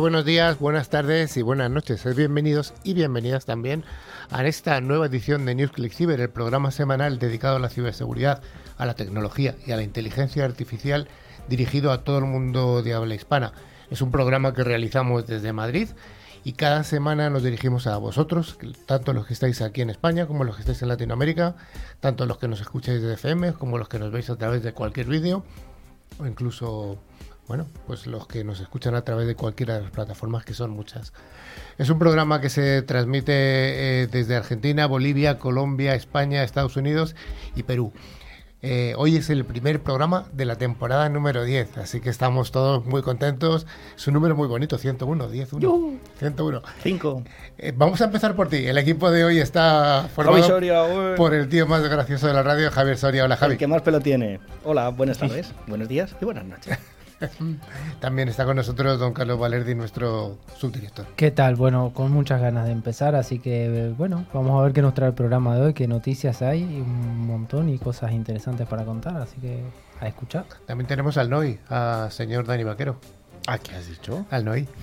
Buenos días, buenas tardes y buenas noches. Bienvenidos y bienvenidas también a esta nueva edición de NewsClick Cyber, el programa semanal dedicado a la ciberseguridad, a la tecnología y a la inteligencia artificial dirigido a todo el mundo de habla hispana. Es un programa que realizamos desde Madrid y cada semana nos dirigimos a vosotros, tanto los que estáis aquí en España como los que estáis en Latinoamérica, tanto los que nos escucháis desde FM como los que nos veis a través de cualquier vídeo o incluso bueno, pues los que nos escuchan a través de cualquiera de las plataformas, que son muchas. Es un programa que se transmite eh, desde Argentina, Bolivia, Colombia, España, Estados Unidos y Perú. Eh, hoy es el primer programa de la temporada número 10, así que estamos todos muy contentos. Es un número muy bonito, 101, 10, 1. 101. 5. vamos a empezar por ti. El equipo de hoy está formado por el tío más gracioso de la radio, Javier Soria. Hola, Javi. El que más pelo tiene. Hola, buenas tardes, buenos días y buenas noches. También está con nosotros don Carlos Valerdi, nuestro subdirector. ¿Qué tal? Bueno, con muchas ganas de empezar, así que bueno, vamos a ver qué nos trae el programa de hoy, qué noticias hay, un montón y cosas interesantes para contar, así que a escuchar. También tenemos al NOI, a señor Dani Vaquero. ¿A qué has dicho? Al NOI.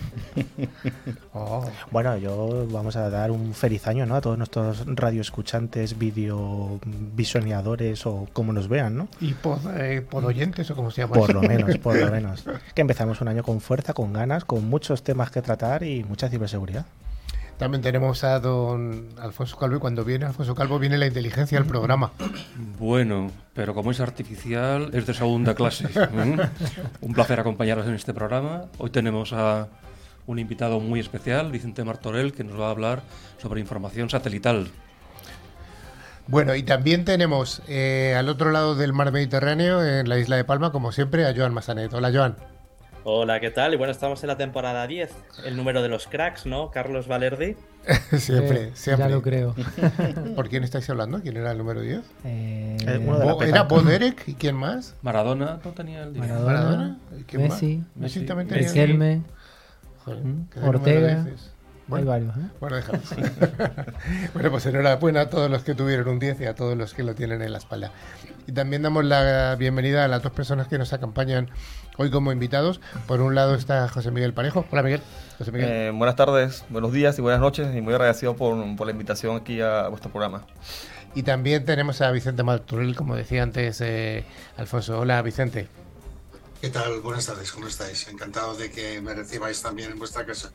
Oh. Bueno, yo vamos a dar un feliz año ¿no? a todos nuestros radioescuchantes, video visioneadores o como nos vean, ¿no? Y por, eh, oyentes o como se llama. Por lo menos, por lo menos. Que empezamos un año con fuerza, con ganas, con muchos temas que tratar y mucha ciberseguridad. También tenemos a don Alfonso Calvo y cuando viene Alfonso Calvo viene la inteligencia al programa. Bueno, pero como es artificial es de segunda clase. ¿eh? Un placer acompañaros en este programa. Hoy tenemos a un invitado muy especial, Vicente Martorell, que nos va a hablar sobre información satelital. Bueno, y también tenemos eh, al otro lado del mar Mediterráneo, en la isla de Palma, como siempre, a Joan Massanet. Hola, Joan. Hola, ¿qué tal? Y bueno, estamos en la temporada 10, el número de los cracks, ¿no? Carlos Valerdi. siempre, siempre. Ya lo creo. ¿Por quién estáis hablando? ¿Quién era el número 10? Eh, ¿Era Boderek? ¿Y quién más? Maradona no tenía el 10. Maradona. ¿Y quién Messi. Más? Messi, también tenía el Ortega. Bueno, Hay varios, ¿eh? Bueno, déjame. bueno, pues enhorabuena a todos los que tuvieron un 10 y a todos los que lo tienen en la espalda. Y también damos la bienvenida a las dos personas que nos acompañan hoy como invitados. Por un lado está José Miguel Parejo. Hola, Miguel. José Miguel. Eh, buenas tardes, buenos días y buenas noches. Y muy agradecido por, la invitación aquí a vuestro programa. Y también tenemos a Vicente Marturel, como decía antes eh, Alfonso. Hola, Vicente. ¿Qué tal? Buenas tardes, ¿cómo estáis? Encantado de que me recibáis también en vuestra casa.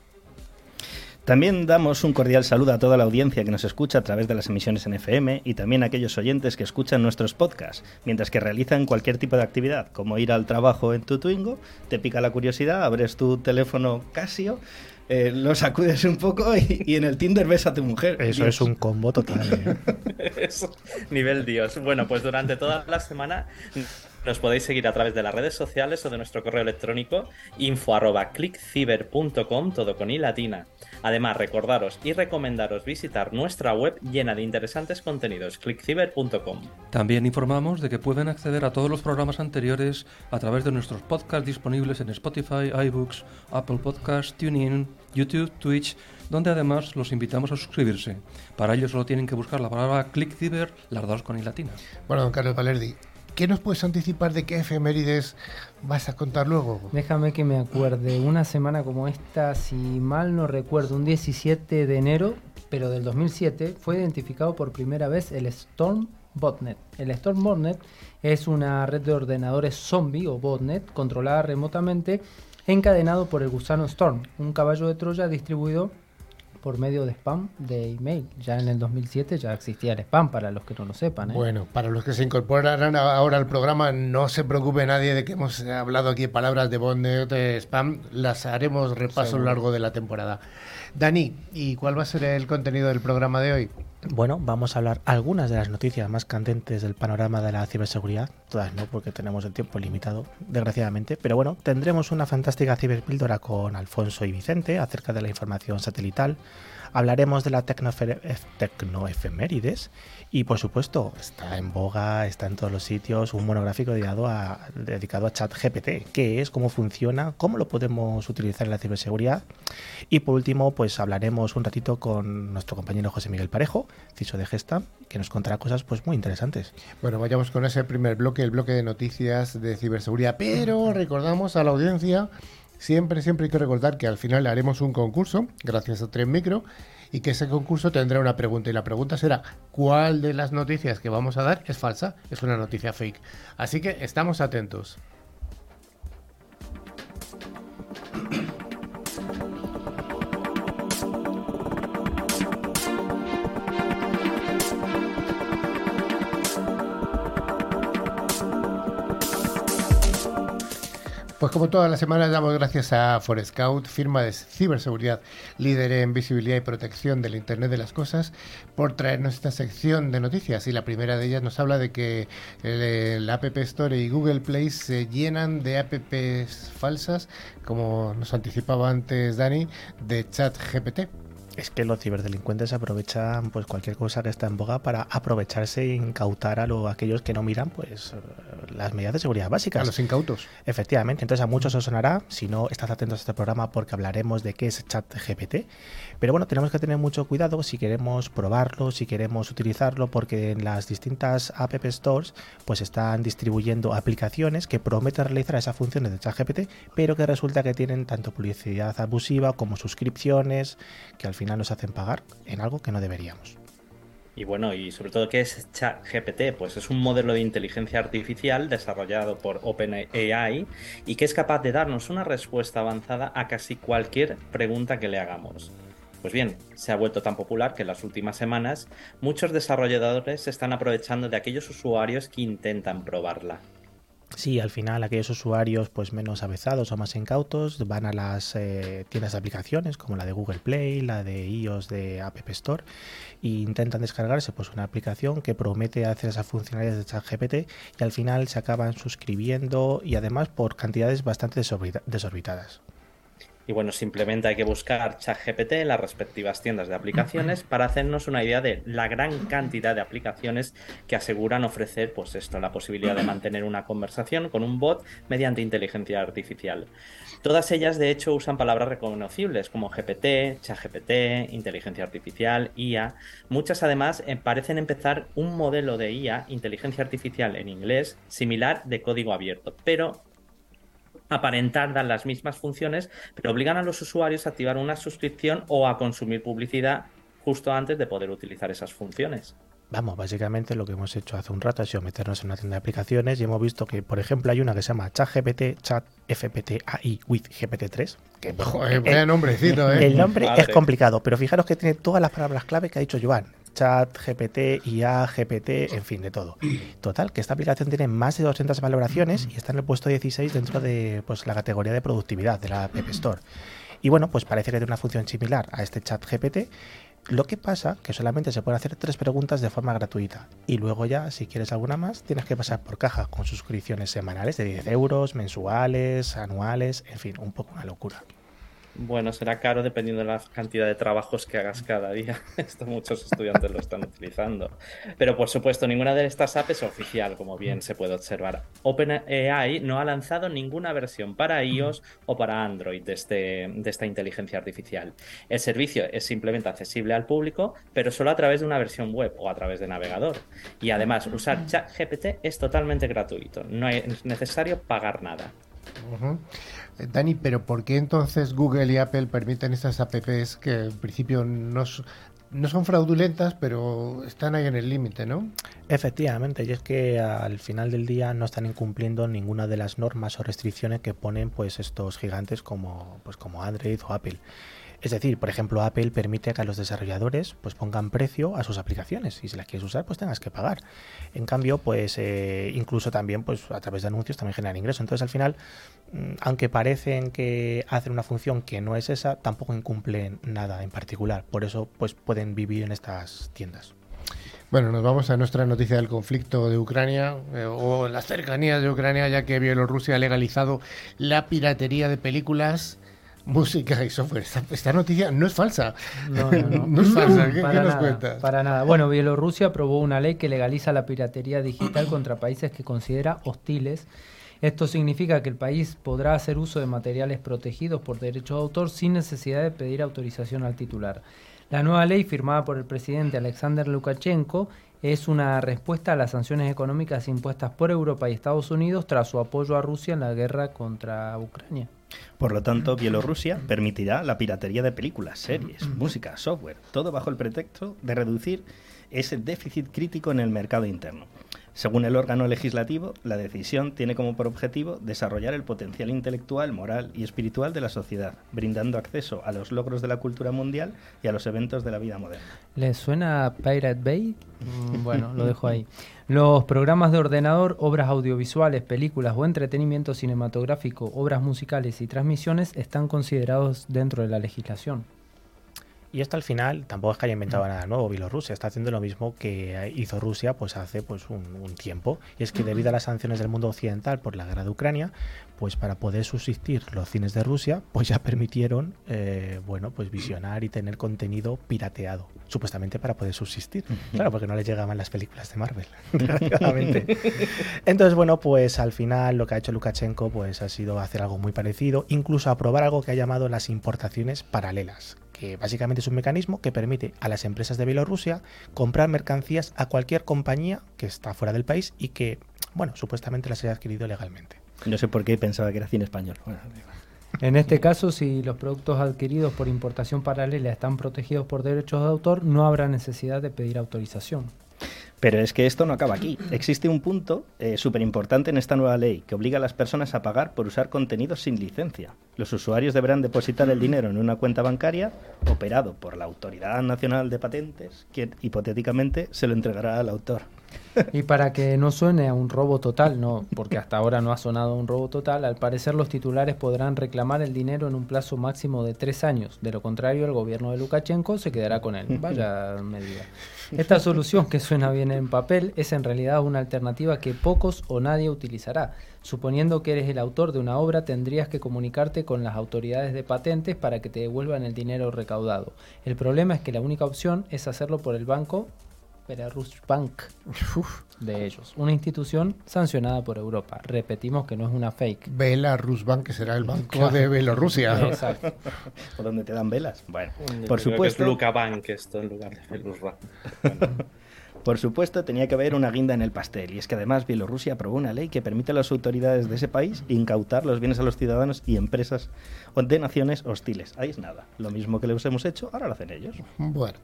También damos un cordial saludo a toda la audiencia que nos escucha a través de las emisiones en FM y también a aquellos oyentes que escuchan nuestros podcasts, mientras que realizan cualquier tipo de actividad, como ir al trabajo en tu Twingo, te pica la curiosidad, abres tu teléfono Casio, eh, lo sacudes un poco y, en el Tinder ves a tu mujer. Eso es un combo total. ¿eh? nivel Dios. Bueno, pues durante toda la semana nos podéis seguir a través de las redes sociales o de nuestro correo electrónico info todo con i latina. Además, recordaros y recomendaros visitar nuestra web llena de interesantes contenidos, clickciber.com. También informamos de que pueden acceder a todos los programas anteriores a través de nuestros podcasts disponibles en Spotify, iBooks, Apple Podcasts, TuneIn, YouTube, Twitch, donde además los invitamos a suscribirse. Para ello solo tienen que buscar la palabra ClickCiber, las dos con i latina. Bueno, don Carlos Valerdi, ¿Qué nos puedes anticipar de qué efemérides vas a contar luego? Déjame que me acuerde. Una semana como esta, si mal no recuerdo, un 17 de enero, pero del 2007, fue identificado por primera vez el Storm Botnet. El Storm Botnet es una red de ordenadores zombie o botnet controlada remotamente encadenado por el gusano Storm, un caballo de Troya distribuido por medio de spam de email. Ya en el 2007 ya existía el spam, para los que no lo sepan. ¿eh? Bueno, para los que se incorporarán ahora al programa, no se preocupe nadie de que hemos hablado aquí palabras de botnet, de spam, las haremos repaso a lo largo de la temporada. Dani, ¿y cuál va a ser el contenido del programa de hoy? Bueno, vamos a hablar algunas de las noticias más candentes del panorama de la ciberseguridad. Todas no, porque tenemos el tiempo limitado, desgraciadamente. Pero bueno, tendremos una fantástica ciberpíldora con Alfonso y Vicente acerca de la información satelital. Hablaremos de la tecnoefemérides y por supuesto, está en boga, está en todos los sitios, un monográfico dedicado a, dedicado a ChatGPT, qué es, cómo funciona, cómo lo podemos utilizar en la ciberseguridad. Y por último, pues hablaremos un ratito con nuestro compañero José Miguel Parejo, CISO de Gesta, que nos contará cosas pues muy interesantes. Bueno, vayamos con ese primer bloque, el bloque de noticias de ciberseguridad, pero recordamos a la audiencia Siempre, siempre hay que recordar que al final haremos un concurso, gracias a Tren Micro, y que ese concurso tendrá una pregunta. Y la pregunta será, ¿cuál de las noticias que vamos a dar es falsa? Es una noticia fake. Así que estamos atentos. Pues como todas las semanas damos gracias a Forescout, firma de ciberseguridad líder en visibilidad y protección del Internet de las Cosas, por traernos esta sección de noticias. Y la primera de ellas nos habla de que el, App Store y Google Play se llenan de apps falsas, como nos anticipaba antes Dani, de ChatGPT. Es que los ciberdelincuentes aprovechan pues cualquier cosa que está en boga para aprovecharse e incautar a, lo, aquellos que no miran pues las medidas de seguridad básicas. A los incautos. Efectivamente, entonces a muchos os sonará, si no estás atentos a este programa porque hablaremos de qué es ChatGPT. Pero bueno, tenemos que tener mucho cuidado si queremos probarlo, si queremos utilizarlo, porque en las distintas App Stores pues están distribuyendo aplicaciones que prometen realizar esas funciones de ChatGPT, pero que resulta que tienen tanto publicidad abusiva como suscripciones que al final nos hacen pagar en algo que no deberíamos. Y bueno, y sobre todo, ¿qué es ChatGPT? Pues es un modelo de inteligencia artificial desarrollado por OpenAI y que es capaz de darnos una respuesta avanzada a casi cualquier pregunta que le hagamos. Pues bien, se ha vuelto tan popular que en las últimas semanas muchos desarrolladores se están aprovechando de aquellos usuarios que intentan probarla. Sí, al final aquellos usuarios pues menos avezados o más incautos van a las eh, tiendas de aplicaciones como la de Google Play, la de iOS de App Store e intentan descargarse pues una aplicación que promete hacer esas funcionalidades de ChatGPT y al final se acaban suscribiendo y además por cantidades bastante desorbitadas. Y bueno, simplemente hay que buscar ChatGPT en las respectivas tiendas de aplicaciones para hacernos una idea de la gran cantidad de aplicaciones que aseguran ofrecer, pues esto, la posibilidad de mantener una conversación con un bot mediante inteligencia artificial. Todas ellas, de hecho, usan palabras reconocibles como GPT, ChatGPT, inteligencia artificial, IA. Muchas, además, eh, parecen empezar un modelo de IA, inteligencia artificial en inglés, similar de código abierto, pero aparentar dar las mismas funciones, pero obligan a los usuarios a activar una suscripción o a consumir publicidad justo antes de poder utilizar esas funciones. Vamos, básicamente lo que hemos hecho hace un rato ha sido meternos en una tienda de aplicaciones y hemos visto que, por ejemplo, hay una que se llama ChatGPT, Chat FPT AI with GPT-3. Que, el, nombrecito, ¿eh? El nombre es complicado, pero fijaros que tiene todas las palabras clave que ha dicho Joan. Chat, GPT, IA, GPT, en fin, de todo. Total, que esta aplicación tiene más de 200 valoraciones y está en el puesto 16 dentro de pues, la categoría de productividad de la App Store. Y bueno, pues parece que tiene una función similar a este chat GPT. Lo que pasa que solamente se pueden hacer tres preguntas de forma gratuita. Y luego ya, si quieres alguna más, tienes que pasar por caja con suscripciones semanales de 10 euros, mensuales, anuales, en fin, un poco una locura. Bueno, será caro dependiendo de la cantidad de trabajos que hagas cada día. Esto muchos estudiantes lo están utilizando. Pero por supuesto, ninguna de estas apps es oficial, como bien se puede observar. OpenAI no ha lanzado ninguna versión para iOS o para Android de, este, de esta inteligencia artificial. El servicio es simplemente accesible al público, pero solo a través de una versión web o a través de navegador. Y además, usar ChatGPT es totalmente gratuito. No es necesario pagar nada. Eh, Dani, pero ¿por qué entonces Google y Apple permiten estas apps que en principio no, no son fraudulentas, pero están ahí en el límite, ¿no? Efectivamente, y es que al final del día no están incumpliendo ninguna de las normas o restricciones que ponen pues estos gigantes como, pues, como Android o Apple. Es decir, por ejemplo, Apple permite que los desarrolladores pues pongan precio a sus aplicaciones y si las quieres usar pues tengas que pagar. En cambio, pues eh, incluso también pues a través de anuncios también generan ingresos. Entonces al final, mm, aunque parecen que hacen una función que no es esa, tampoco incumplen nada en particular. Por eso pues pueden vivir en estas tiendas. Bueno, nos vamos a nuestra noticia del conflicto de Ucrania eh, o las cercanías de Ucrania, ya que Bielorrusia ha legalizado la piratería de películas música y software. Esta, noticia no es falsa. No, es falsa. ¿Qué, para nos cuentas? Para nada. Bueno, Bielorrusia aprobó una ley que legaliza la piratería digital contra países que considera hostiles. Esto significa que el país podrá hacer uso de materiales protegidos por derechos de autor sin necesidad de pedir autorización al titular. La nueva ley firmada por el presidente Alexander Lukashenko es una respuesta a las sanciones económicas impuestas por Europa y Estados Unidos tras su apoyo a Rusia en la guerra contra Ucrania. Por lo tanto, Bielorrusia permitirá la piratería de películas, series, música, software, todo bajo el pretexto de reducir ese déficit crítico en el mercado interno. Según el órgano legislativo, la decisión tiene como por objetivo desarrollar el potencial intelectual, moral y espiritual de la sociedad, brindando acceso a los logros de la cultura mundial y a los eventos de la vida moderna. ¿Les suena Pirate Bay? Mm, Bueno, lo dejo ahí. Los programas de ordenador, obras audiovisuales, películas o entretenimiento cinematográfico, obras musicales y transmisiones están considerados dentro de la legislación. Y esto al final tampoco es que haya inventado nada nuevo. Bielorrusia está haciendo lo mismo que hizo Rusia pues hace pues un, un tiempo. Y es que debido a las sanciones del mundo occidental por la guerra de Ucrania, pues para poder subsistir los cines de Rusia, pues ya permitieron eh, bueno pues visionar y tener contenido pirateado, supuestamente para poder subsistir. Claro, porque no les llegaban las películas de Marvel, desgraciadamente. Entonces, bueno, pues al final lo que ha hecho Lukashenko pues ha sido hacer algo muy parecido, incluso aprobar algo que ha llamado las importaciones paralelas que básicamente es un mecanismo que permite a las empresas de Bielorrusia comprar mercancías a cualquier compañía que está fuera del país y que, bueno, supuestamente las haya adquirido legalmente. No sé por qué pensaba que era cine español. Bueno, En este caso, si los productos adquiridos por importación paralela están protegidos por derechos de autor, no habrá necesidad de pedir autorización. Pero es que esto no acaba aquí. Existe un punto súper importante en esta nueva ley que obliga a las personas a pagar por usar contenidos sin licencia. Los usuarios deberán depositar el dinero en una cuenta bancaria operado por la Autoridad Nacional de Patentes, que hipotéticamente se lo entregará al autor. Y para que no suene a un robo total, no, porque hasta ahora no ha sonado un robo total, al parecer los titulares podrán reclamar el dinero en un plazo máximo de tres años. De lo contrario, el gobierno de Lukashenko se quedará con él. Vaya medida. Esta solución, que suena bien en papel, es en realidad una alternativa que pocos o nadie utilizará. Suponiendo que eres el autor de una obra, tendrías que comunicarte con las autoridades de patentes para que te devuelvan el dinero recaudado. El problema es que la única opción es hacerlo por el banco Bank de ellos, una institución sancionada por Europa. Repetimos que no es una fake. Belarus Bank, que será el banco de Bielorrusia. Exacto. ¿Por donde te dan velas? Bueno, Yo por creo que es supuesto, Luca Bank esto en lugar de Belarus por supuesto, tenía que haber una guinda en el pastel. Y es que además Bielorrusia aprobó una ley que permite a las autoridades de ese país incautar los bienes a los ciudadanos y empresas de naciones hostiles. Ahí es nada. Lo mismo que les hemos hecho, ahora lo hacen ellos. Bueno.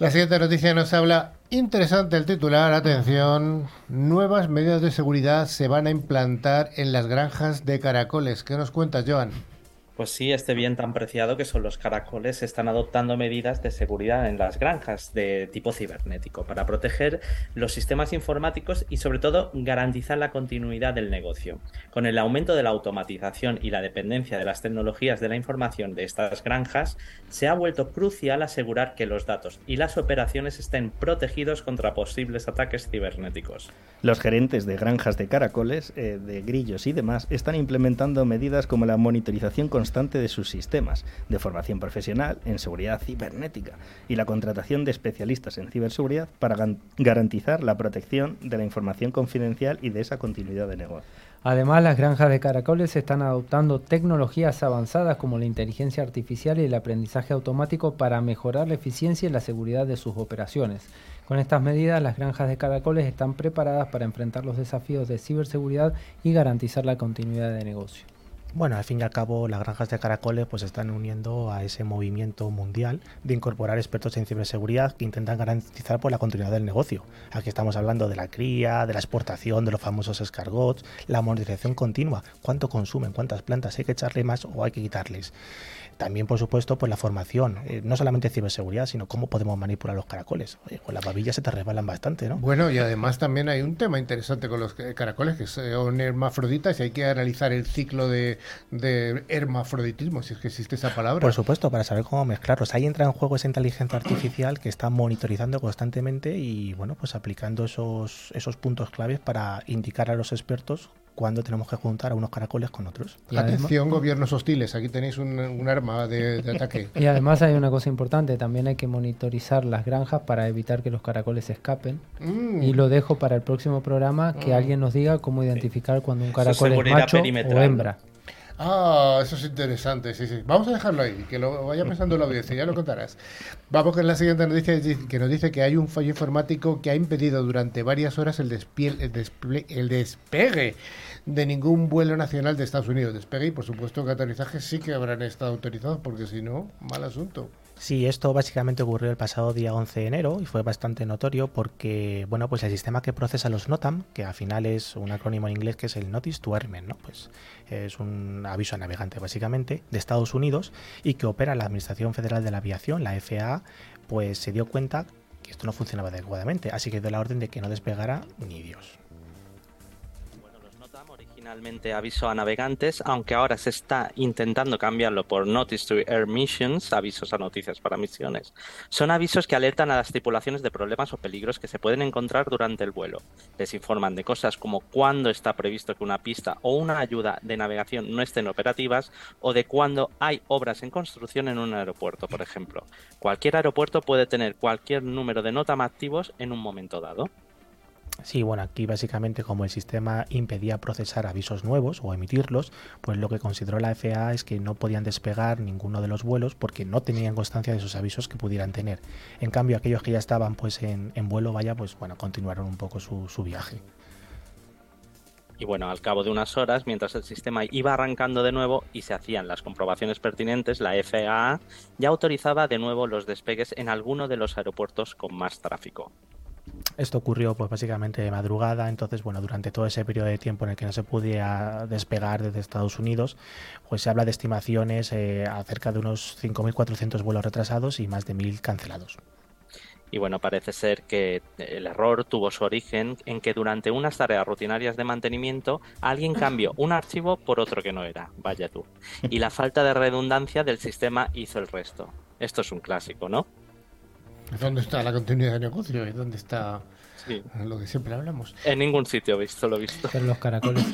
La siguiente noticia nos habla, interesante el titular, atención, nuevas medidas de seguridad se van a implantar en las granjas de caracoles. ¿Qué nos cuentas, Joan? Pues sí, este bien tan preciado que son los caracoles están adoptando medidas de seguridad en las granjas de tipo cibernético para proteger los sistemas informáticos y sobre todo garantizar la continuidad del negocio. Con el aumento de la automatización y la dependencia de las tecnologías de la información de estas granjas, se ha vuelto crucial asegurar que los datos y las operaciones estén protegidos contra posibles ataques cibernéticos. Los gerentes de granjas de caracoles, eh, de grillos y demás están implementando medidas como la monitorización constante de sus sistemas, de formación profesional en seguridad cibernética y la contratación de especialistas en ciberseguridad para garantizar la protección de la información confidencial y de esa continuidad de negocio. Además, las granjas de caracoles están adoptando tecnologías avanzadas como la inteligencia artificial y el aprendizaje automático para mejorar la eficiencia y la seguridad de sus operaciones. Con estas medidas, las granjas de caracoles están preparadas para enfrentar los desafíos de ciberseguridad y garantizar la continuidad de negocio. Bueno, al fin y al cabo, las granjas de caracoles pues están uniendo a ese movimiento mundial de incorporar expertos en ciberseguridad que intentan garantizar pues, la continuidad del negocio. Aquí estamos hablando de la cría, de la exportación, de los famosos escargots, la monitorización continua, cuánto consumen, cuántas plantas hay que echarle más o hay que quitarles. También, por supuesto, pues la formación, eh, no solamente ciberseguridad, sino cómo podemos manipular los caracoles. Oye, con las babillas se te resbalan bastante, ¿no? Bueno, y además también hay un tema interesante con los caracoles, que son hermafroditas y hay que analizar el ciclo de, de hermafroditismo, si es que existe esa palabra. Por supuesto, para saber cómo mezclarlos. Ahí entra en juego esa inteligencia artificial que está monitorizando constantemente y bueno, pues aplicando esos, esos puntos claves para indicar a los expertos cuándo tenemos que juntar a unos caracoles con otros. Y además- Atención, gobiernos hostiles, aquí tenéis un, un arma de, de ataque. Y además hay una cosa importante, también hay que monitorizar las granjas para evitar que los caracoles se escapen. Mm. Y lo dejo para el próximo programa, que alguien nos diga cómo identificar cuando un caracol es macho o hembra. Ah, eso es interesante, sí, sí. Vamos a dejarlo ahí, que lo vaya pensando la audiencia, ya lo contarás. Vamos con la siguiente noticia que nos dice que hay un fallo informático que ha impedido durante varias horas el, el, el despegue de ningún vuelo nacional de Estados Unidos. Despegue y por supuesto que aterrizajes sí que habrán estado autorizados porque si no, mal asunto. Sí, esto básicamente ocurrió el pasado día 11 de enero y fue bastante notorio porque, bueno, pues el sistema que procesa los NOTAM, que al final es un acrónimo en inglés que es el Notice to Airmen, ¿no? Pues es un aviso a navegante básicamente de Estados Unidos y que opera la Administración Federal de la Aviación, la FAA, pues se dio cuenta que esto no funcionaba adecuadamente, así que dio la orden de que no despegara ni Dios originalmente aviso a navegantes, aunque ahora se está intentando cambiarlo por Notice to Air Missions, avisos a noticias para misiones. Son avisos que alertan a las tripulaciones de problemas o peligros que se pueden encontrar durante el vuelo. Les informan de cosas como cuándo está previsto que una pista o una ayuda de navegación no estén operativas o de cuándo hay obras en construcción en un aeropuerto, por ejemplo. Cualquier aeropuerto puede tener cualquier número de NOTAM activos en un momento dado. Sí, bueno, aquí básicamente como el sistema impedía procesar avisos nuevos o emitirlos, pues lo que consideró la FAA es que no podían despegar ninguno de los vuelos porque no tenían constancia de esos avisos que pudieran tener. En cambio, aquellos que ya estaban pues en, vuelo, vaya, pues bueno, continuaron un poco su, su viaje. Y bueno, al cabo de unas horas, mientras el sistema iba arrancando de nuevo y se hacían las comprobaciones pertinentes, la FAA ya autorizaba de nuevo los despegues en alguno de los aeropuertos con más tráfico. Esto ocurrió pues básicamente de madrugada, entonces bueno, durante todo ese periodo de tiempo en el que no se podía despegar desde Estados Unidos, pues se habla de estimaciones eh, acerca de unos 5.400 vuelos retrasados y más de 1.000 cancelados. Y bueno, parece ser que el error tuvo su origen en que durante unas tareas rutinarias de mantenimiento alguien cambió un archivo por otro que no era, vaya tú. Y la falta de redundancia del sistema hizo el resto. Esto es un clásico, ¿no? ¿Dónde está la continuidad de negocio? ¿Y dónde está lo que siempre hablamos? En ningún sitio he visto, lo he visto. En los caracoles.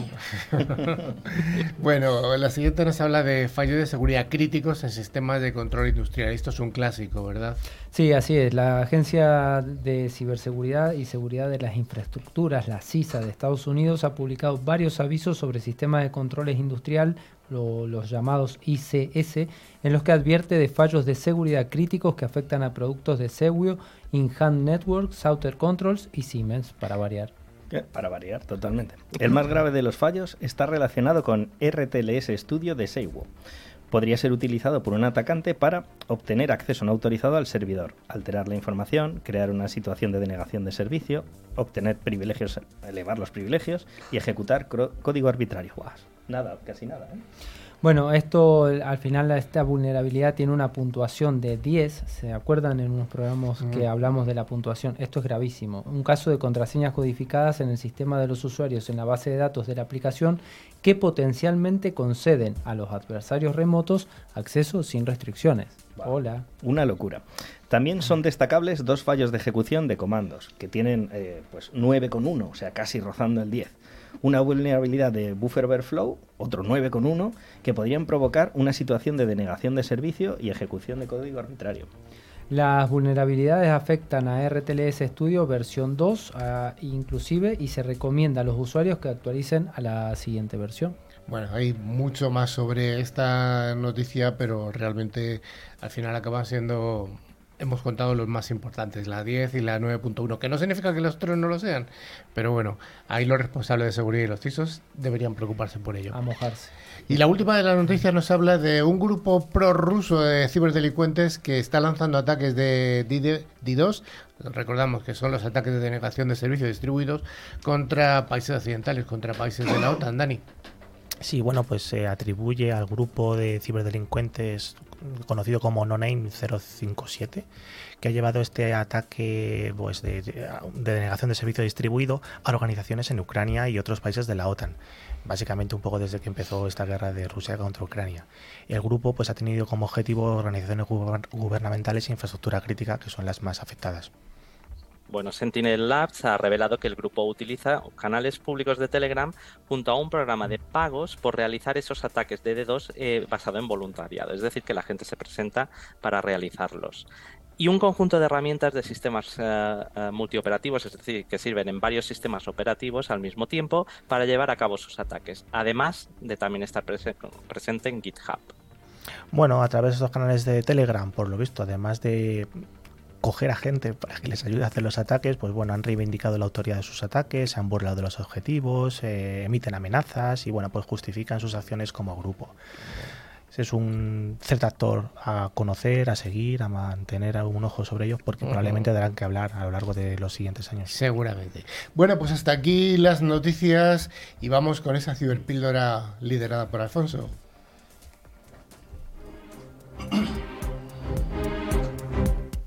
bueno, la siguiente nos habla de fallos de seguridad críticos en sistemas de control industrial. Esto es un clásico, ¿verdad? Sí, así es. La Agencia de Ciberseguridad y Seguridad de las Infraestructuras, la CISA de Estados Unidos, ha publicado varios avisos sobre sistemas de controles industrial los llamados ICS, en los que advierte de fallos de seguridad críticos que afectan a productos de Seguio, InHand Network, Souter Controls y Siemens, para variar. Para variar, totalmente. El más grave de los fallos está relacionado con RTLS Studio de Seiwo. Podría ser utilizado por un atacante para obtener acceso no autorizado al servidor, alterar la información, crear una situación de denegación de servicio, obtener privilegios, elevar los privilegios y ejecutar código arbitrario nada, casi nada. ¿eh? Bueno, esto al final esta vulnerabilidad tiene una puntuación de 10. ¿Se acuerdan en unos programas que hablamos de la puntuación? Esto es gravísimo. Un caso de contraseñas codificadas en el sistema de los usuarios en la base de datos de la aplicación que potencialmente conceden a los adversarios remotos acceso sin restricciones. Hola. Una locura. También son destacables dos fallos de ejecución de comandos, que tienen eh, pues 9,1, o sea, casi rozando el 10 una vulnerabilidad de buffer overflow, otro 9,1, que podrían provocar una situación de denegación de servicio y ejecución de código arbitrario. Las vulnerabilidades afectan a RTLS Studio versión 2 inclusive y se recomienda a los usuarios que actualicen a la siguiente versión. Bueno, hay mucho más sobre esta noticia, pero realmente al final acaba siendo hemos contado los más importantes, la 10 y la 9.1, que no significa que los otros no lo sean, pero bueno, ahí los responsables de seguridad y los CISOs deberían preocuparse por ello. A mojarse. Y la última de las noticias nos habla de un grupo prorruso de ciberdelincuentes que está lanzando ataques de DDoS, recordamos que son los ataques de denegación de servicios distribuidos contra países occidentales, contra países de la OTAN, Dani. Sí, bueno, pues se atribuye al grupo de ciberdelincuentes conocido como No Name 057, que ha llevado este ataque pues, de, denegación de servicio distribuido a organizaciones en Ucrania y otros países de la OTAN. Básicamente un poco desde que empezó esta guerra de Rusia contra Ucrania. El grupo pues, ha tenido como objetivo organizaciones gubernamentales e infraestructura crítica, que son las más afectadas. Bueno, Sentinel Labs ha revelado que el grupo utiliza canales públicos de Telegram junto a un programa de pagos por realizar esos ataques de D2 eh, basado en voluntariado, es decir, que la gente se presenta para realizarlos. Y un conjunto de herramientas de sistemas eh, eh, multioperativos, es decir, que sirven en varios sistemas operativos al mismo tiempo para llevar a cabo sus ataques, además de también estar presente en GitHub. Bueno, a través de estos canales de Telegram, por lo visto, además de coger a gente para que les ayude a hacer los ataques, pues bueno, han reivindicado la autoría de sus ataques, se han burlado de los objetivos, eh, emiten amenazas y bueno, pues justifican sus acciones como grupo. Es un cierto actor a conocer, a seguir, a mantener un ojo sobre ellos, porque probablemente darán que hablar a lo largo de los siguientes años. Seguramente. Bueno, pues hasta aquí las noticias y vamos con esa ciberpíldora liderada por Alfonso.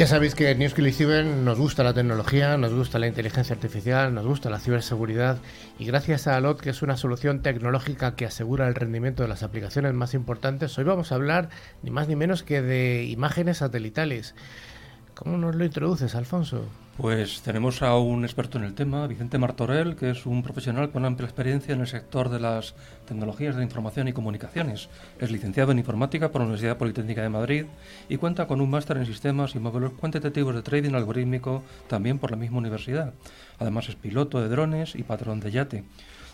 Ya sabéis que en nos gusta la tecnología, nos gusta la inteligencia artificial, nos gusta la ciberseguridad y gracias a Alot, que es una solución tecnológica que asegura el rendimiento de las aplicaciones más importantes, hoy vamos a hablar ni más ni menos que de imágenes satelitales. ¿Cómo nos lo introduces, Alfonso? Pues tenemos a un experto en el tema, Vicente Martorell, que es un profesional con amplia experiencia en el sector de las tecnologías de información y comunicaciones. Es licenciado en informática por la Universidad Politécnica de Madrid y cuenta con un máster en sistemas y módulos cuantitativos de trading algorítmico también por la misma universidad. Además es piloto de drones y patrón de yate.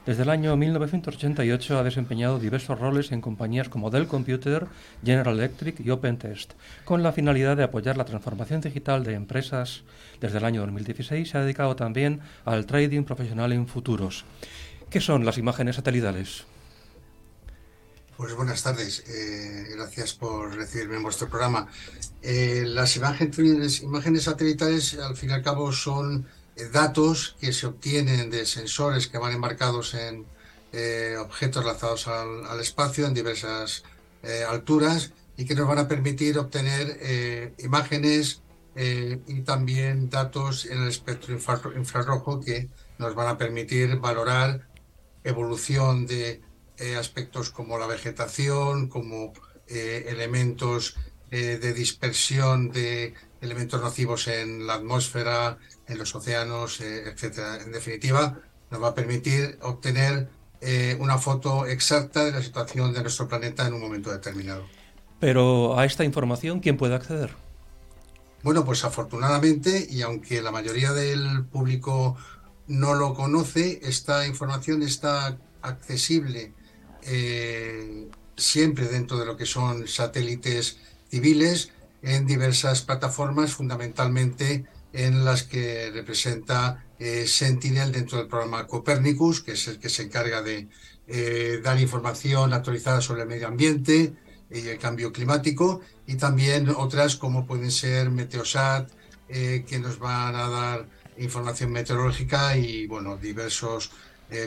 Desde el año 1988 ha desempeñado diversos roles en compañías como Dell Computer, General Electric y OpenTest, con la finalidad de apoyar la transformación digital de empresas. Desde el año 2016 se ha dedicado también al trading profesional en futuros. ¿Qué son las imágenes satelitales? Pues buenas tardes, eh, gracias por recibirme en vuestro programa. Eh, las imágenes, satelitales, al fin y al cabo, son datos que se obtienen de sensores que van embarcados en eh, objetos lanzados al, espacio en diversas eh, alturas y que nos van a permitir obtener imágenes y también datos en el espectro infrarrojo que nos van a permitir valorar evolución de aspectos como la vegetación, como elementos de dispersión de elementos nocivos en la atmósfera, en los océanos, eh, etcétera. En definitiva, nos va a permitir obtener eh, una foto exacta de la situación de nuestro planeta en un momento determinado. Pero a esta información, ¿quién puede acceder? Bueno, pues afortunadamente, y aunque la mayoría del público no lo conoce, esta información está accesible eh, siempre dentro de lo que son satélites civiles en diversas plataformas, fundamentalmente en las que representa eh, Sentinel dentro del programa Copernicus, que es el que se encarga de eh, dar información actualizada sobre el medio ambiente y el cambio climático, y también otras como pueden ser Meteosat, eh, que nos van a dar información meteorológica y bueno, diversos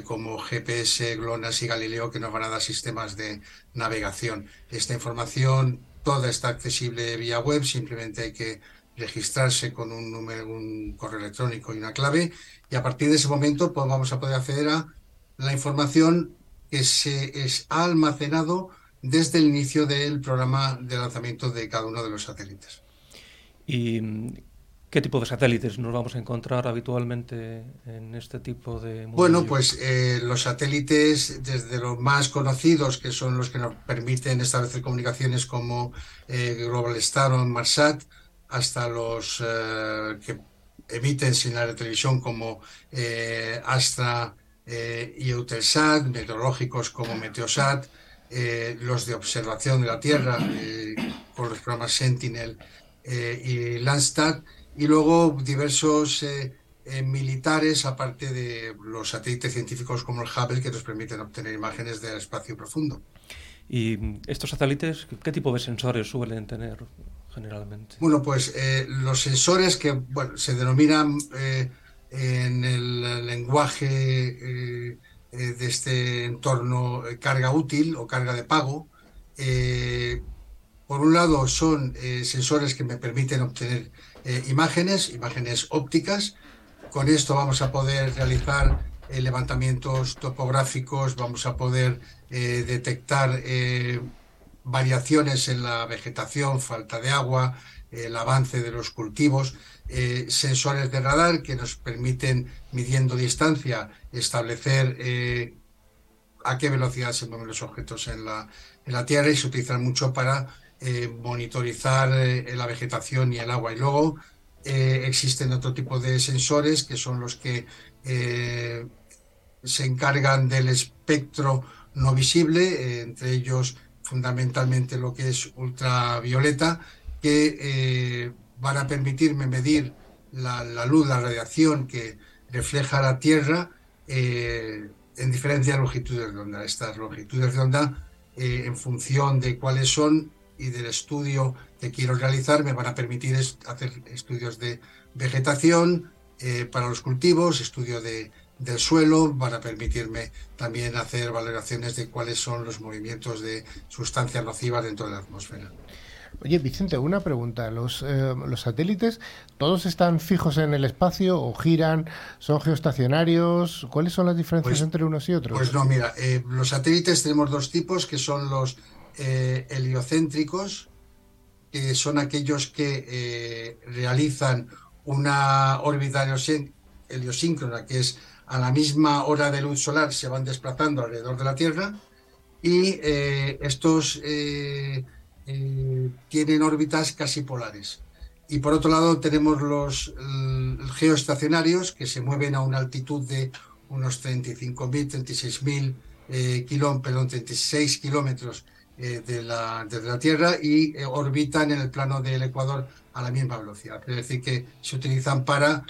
como GPS, GLONASS y Galileo que nos van a dar sistemas de navegación. Esta información toda está accesible vía web, simplemente hay que registrarse con un número, un correo electrónico y una clave y a partir de ese momento pues, vamos a poder acceder a la información que se ha almacenado desde el inicio del programa de lanzamiento de cada uno de los satélites. ¿Y qué tipo de satélites nos vamos a encontrar habitualmente en este tipo de... Bueno, pues eh, los satélites, desde los más conocidos, que son los que nos permiten establecer comunicaciones como eh, Global Star o Marsat, hasta los eh, que emiten señal de televisión como eh, Astra eh, y Eutelsat, meteorológicos como Meteosat, los de observación de la Tierra con los programas Sentinel y Landsat, y luego diversos militares, aparte de los satélites científicos como el Hubble, que nos permiten obtener imágenes del espacio profundo. ¿Y estos satélites qué tipo de sensores suelen tener? generalmente? Bueno, pues eh, los sensores que bueno, se denominan eh, en el lenguaje eh, de este entorno carga útil o carga de pago, por un lado son sensores que me permiten obtener imágenes, imágenes ópticas. Con esto vamos a poder realizar levantamientos topográficos, vamos a poder detectar variaciones en la vegetación, falta de agua, el avance de los cultivos, eh, sensores de radar que nos permiten, midiendo distancia, establecer eh, a qué velocidad se mueven los objetos en la, en la Tierra y se utilizan mucho para eh, monitorizar la vegetación y el agua. Y luego existen otro tipo de sensores que son los que se encargan del espectro no visible, entre ellos fundamentalmente lo que es ultravioleta, que eh, van a permitirme medir la, luz, la radiación que refleja la Tierra eh, en diferentes longitudes de onda. Estas longitudes de onda, eh, en función de cuáles son y del estudio que quiero realizar, me van a permitir hacer estudios de vegetación para los cultivos, estudio de, del suelo, van a permitirme también hacer valoraciones de cuáles son los movimientos de sustancias nocivas dentro de la atmósfera. Oye, Vicente, una pregunta. ¿Los, eh, ¿Los satélites todos están fijos en el espacio o giran? ¿Son geoestacionarios? ¿Cuáles son las diferencias pues, entre unos y otros? Pues no, mira, eh, los satélites tenemos dos tipos, que son los eh, heliocéntricos, que son aquellos que realizan una órbita heliosíncrona, que es a la misma hora de luz solar, se van desplazando alrededor de la Tierra, y estos eh, tienen órbitas casi polares. Y por otro lado tenemos los geoestacionarios que se mueven a una altitud de unos 35.000, 36.000 eh, kilómetros, 36 kilómetros eh, de, la, la Tierra y eh, orbitan en el plano del Ecuador a la misma velocidad. Es decir, que se utilizan para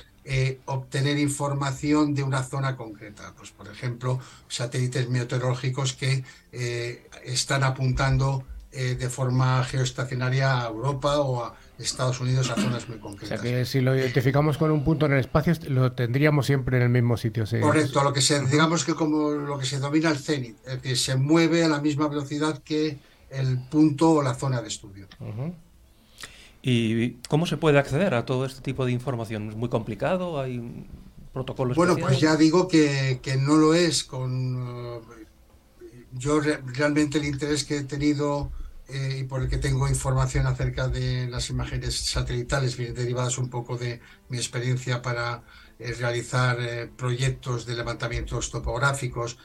obtener información de una zona concreta. Pues, por ejemplo, satélites meteorológicos que están apuntando eh, de forma geoestacionaria a Europa o a Estados Unidos a zonas muy concretas. O sea que si lo identificamos con un punto en el espacio, lo tendríamos siempre en el mismo sitio. Correcto, lo que se, digamos que como lo que se domina el cenit, es decir, se mueve a la misma velocidad que el punto o la zona de estudio. ¿Y cómo se puede acceder a todo este tipo de información? ¿Es muy complicado? ¿Hay protocolos Bueno, pues ya digo que, que no lo es. Con, yo realmente el interés que he tenido eh, y por el que tengo información acerca de las imágenes satelitales, vienen derivadas un poco de mi experiencia para eh, realizar eh, proyectos de levantamientos topográficos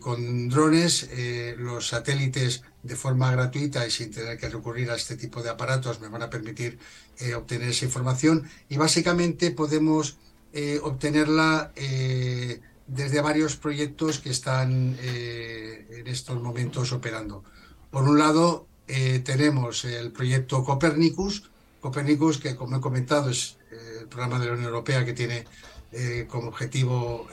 con drones. los satélites de forma gratuita y sin tener que recurrir a este tipo de aparatos me van a permitir obtener esa información y básicamente podemos obtenerla desde varios proyectos que están en estos momentos operando. Por un lado, eh, tenemos el proyecto Copernicus, Copernicus, que como he comentado es eh, el programa de la Unión Europea que tiene eh, como objetivo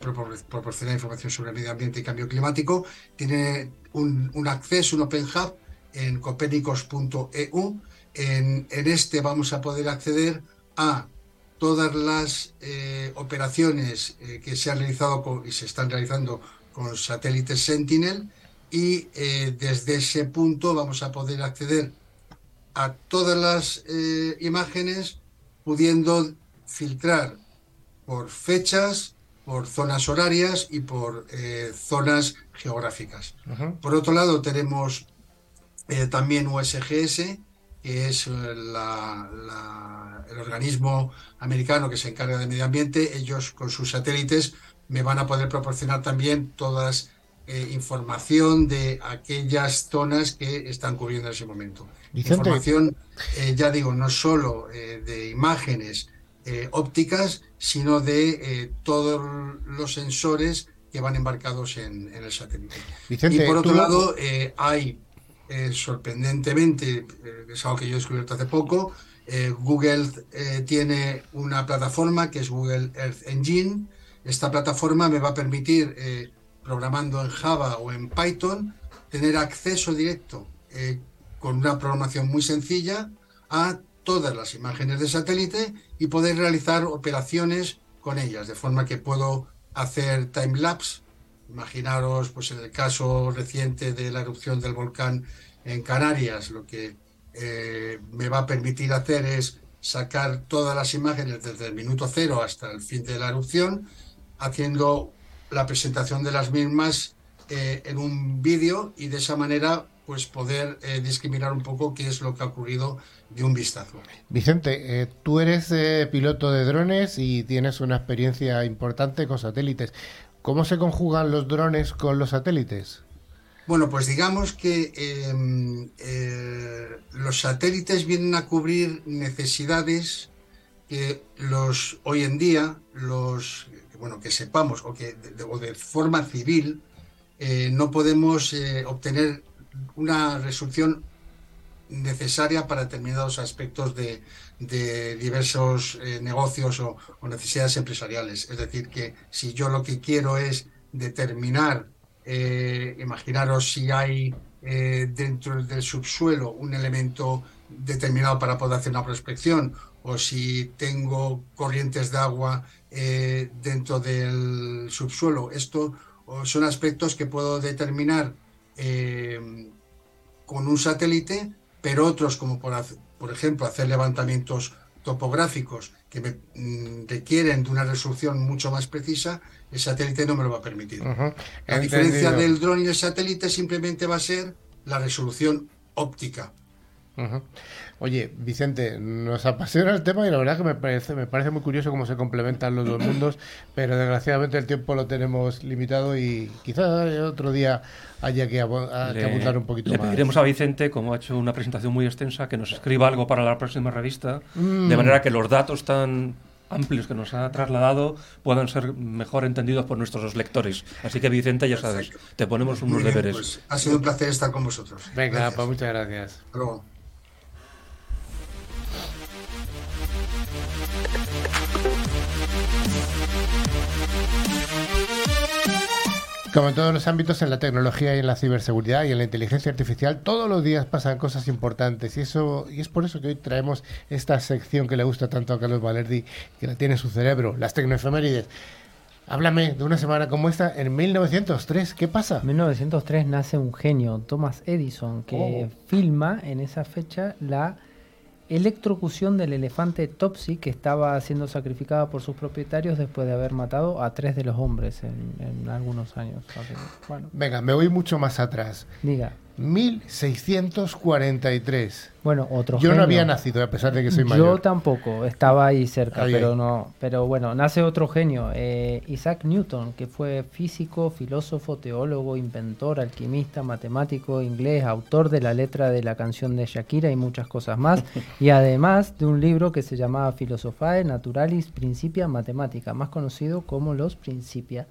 proporcionar información sobre medio ambiente y cambio climático. Tiene un, acceso, un Open Hub en copernicus.eu. En, este vamos a poder acceder a todas las operaciones que se han realizado y se están realizando con satélites Sentinel y eh, desde ese punto vamos a poder acceder a todas las eh, imágenes pudiendo filtrar por fechas, por zonas horarias y por eh, zonas geográficas. Por otro lado tenemos también USGS, que es el organismo americano que se encarga de medio ambiente. Ellos con sus satélites me van a poder proporcionar también todas eh, información de aquellas zonas que están cubriendo en ese momento. Información, eh, ya digo, no solo eh, de imágenes ópticas, sino de todos los sensores que van embarcados en, el satélite. y por otro lado, hay sorprendentemente, es algo que yo he descubierto hace poco, Google tiene una plataforma que es Google Earth Engine. Esta plataforma me va a permitir programando en Java o en Python, tener acceso directo eh, con una programación muy sencilla a todas las imágenes de satélite y poder realizar operaciones con ellas, de forma que puedo hacer time lapse. Imaginaros, pues en el caso reciente de la erupción del volcán en Canarias, lo que eh, me va a permitir hacer es sacar todas las imágenes desde el minuto cero hasta el fin de la erupción, haciendo la presentación de las mismas eh, en un vídeo y de esa manera pues poder eh, discriminar un poco qué es lo que ha ocurrido de un vistazo. Vicente, eh, tú eres eh, piloto de drones y tienes una experiencia importante con satélites. ¿Cómo se conjugan los drones con los satélites? Bueno, pues digamos que em, los satélites vienen a cubrir necesidades que los hoy en día los bueno que sepamos o que de, o de forma civil no podemos obtener una resolución necesaria para determinados aspectos de, diversos eh, negocios o, necesidades empresariales. Es decir, que si yo lo que quiero es determinar, eh, imaginaros si hay eh, dentro del subsuelo un elemento determinado para poder hacer una prospección o si tengo corrientes de agua dentro del subsuelo. Esto son aspectos que puedo determinar eh, con un satélite, pero otros como por, por ejemplo hacer levantamientos topográficos que me, mm, requieren de una resolución mucho más precisa, el satélite no me lo va a permitir. La diferencia del dron y el satélite simplemente va a ser la resolución óptica. Oye, Vicente, nos apasiona el tema y la verdad que me parece, me parece muy curioso cómo se complementan los dos mundos, pero desgraciadamente el tiempo lo tenemos limitado y quizás otro día haya que, apuntar un poquito más. Le pediremos a Vicente, como ha hecho una presentación muy extensa, que nos escriba algo para la próxima revista, mm. de manera que los datos tan amplios que nos ha trasladado puedan ser mejor entendidos por nuestros lectores. Así que Vicente, ya sabes, te ponemos unos deberes. Pues, ha sido un placer estar con vosotros. Venga, pues muchas gracias. Como en todos los ámbitos, en la tecnología y en la ciberseguridad y en la inteligencia artificial, todos los días pasan cosas importantes y eso y es por eso que hoy traemos esta sección que le gusta tanto a Carlos Valerdi, que la tiene en su cerebro, las tecnoefemérides. Háblame de una semana como esta en 1903, ¿qué pasa? En 1903 nace un genio, Thomas Edison, que oh. filma en esa fecha la electrocución del elefante Topsy que estaba siendo sacrificada por sus propietarios después de haber matado a tres de los hombres en, algunos años. Venga, me voy mucho más atrás. Diga. 1643. Bueno, otro Yo no había nacido, a pesar de que soy mayor. Yo tampoco, estaba ahí cerca, pero no. Pero bueno, nace otro genio, eh, Isaac Newton, que fue físico, filósofo, teólogo, inventor, alquimista, matemático, inglés, autor de la letra de la canción de Shakira y muchas cosas más. y además de un libro que se llamaba Philosophae Naturalis Principia Mathematica, más conocido como Los Principia.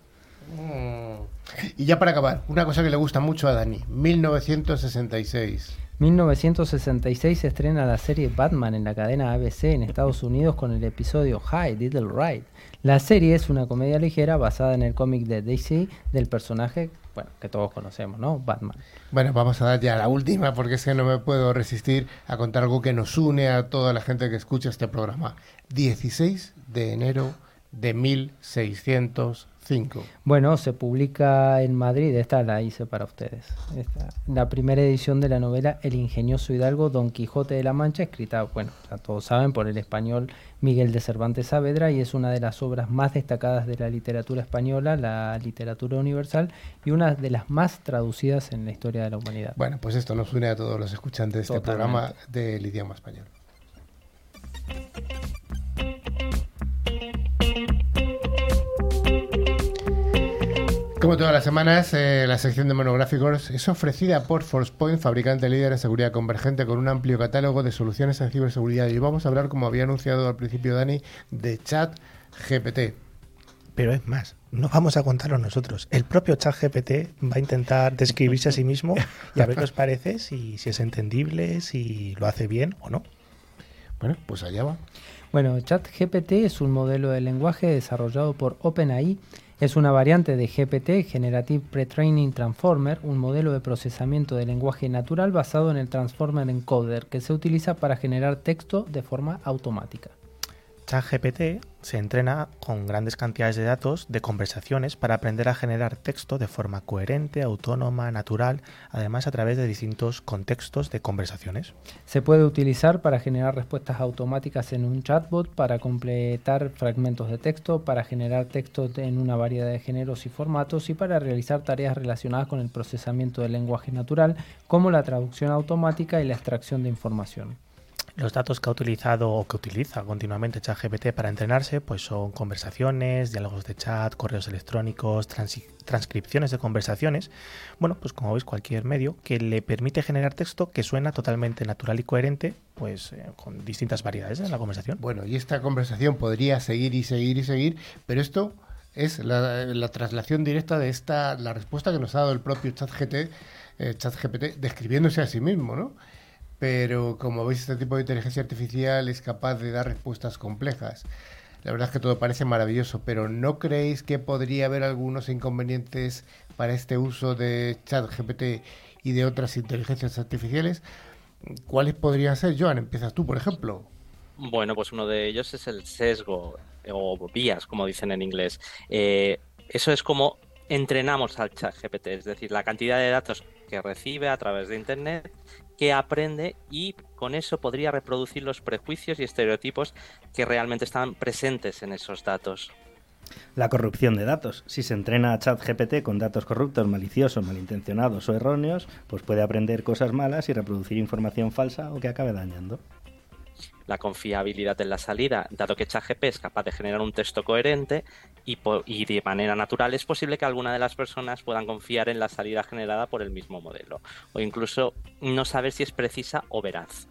Y ya para acabar, una cosa que le gusta mucho a Dani, 1966. 1966 se estrena la serie Batman en la cadena ABC en Estados Unidos con el episodio Hi, Little Right. La serie es una comedia ligera basada en el cómic de DC del personaje, bueno, que todos conocemos, ¿no? Batman. Bueno, vamos a dar ya la última porque es que no me puedo resistir a contar algo que nos une a toda la gente que escucha este programa. 16 de enero de 1600 bueno, se publica en Madrid, esta la hice para ustedes. la primera edición de la novela El ingenioso hidalgo Don Quijote de la Mancha, escrita, bueno, todos saben, por el español Miguel de Cervantes Saavedra y es una de las obras más destacadas de la literatura española, la literatura universal y una de las más traducidas en la historia de la humanidad. Bueno, pues esto nos une a todos los escuchantes de este programa del idioma español. Como todas las semanas, eh, la sección de monográficos es ofrecida por ForcePoint, fabricante líder en seguridad convergente con un amplio catálogo de soluciones en ciberseguridad. Y vamos a hablar, como había anunciado al principio Dani, de Chat GPT. Pero es más, no vamos a contarlo nosotros. El propio Chat GPT va a intentar describirse a sí mismo y a ver qué os parece, si, si es entendible, si lo hace bien o no. Bueno, pues allá va. Bueno, ChatGPT es un modelo de lenguaje desarrollado por OpenAI es una variante de GPT, Generative Pre-Training Transformer, un modelo de procesamiento de lenguaje natural basado en el Transformer Encoder, que se utiliza para generar texto de forma automática. ChatGPT se entrena con grandes cantidades de datos de conversaciones para aprender a generar texto de forma coherente, autónoma, natural, además a través de distintos contextos de conversaciones. Se puede utilizar para generar respuestas automáticas en un chatbot, para completar fragmentos de texto, para generar texto en una variedad de géneros y formatos y para realizar tareas relacionadas con el procesamiento del lenguaje natural, como la traducción automática y la extracción de información. Los datos que ha utilizado o que utiliza continuamente ChatGPT para entrenarse pues son conversaciones, diálogos de chat, correos electrónicos, transcripciones de conversaciones. Bueno, pues como veis cualquier medio que le permite generar texto que suena totalmente natural y coherente pues eh, con distintas variedades en la conversación. Bueno, y esta conversación podría seguir y seguir y seguir, pero esto es la, traslación directa de esta la respuesta que nos ha dado el propio ChatGPT, eh, ChatGPT describiéndose a sí mismo, ¿no? Pero como veis este tipo de inteligencia artificial es capaz de dar respuestas complejas. La verdad es que todo parece maravilloso, pero ¿no creéis que podría haber algunos inconvenientes para este uso de ChatGPT y de otras inteligencias artificiales? ¿Cuáles podrían ser, Joan? Empiezas tú, por ejemplo. Bueno, pues uno de ellos es el sesgo o vías, como dicen en inglés. Eh, eso es como entrenamos al chat GPT, es decir, la cantidad de datos que recibe a través de Internet, que aprende y con eso podría reproducir los prejuicios y estereotipos que realmente están presentes en esos datos. La corrupción de datos. Si se entrena a ChatGPT con datos corruptos, maliciosos, malintencionados o erróneos, pues puede aprender cosas malas y reproducir información falsa o que acabe dañando la confiabilidad en la salida, dado que ChatGPT es capaz de generar un texto coherente y, y, de manera natural es posible que alguna de las personas puedan confiar en la salida generada por el mismo modelo o incluso no saber si es precisa o veraz.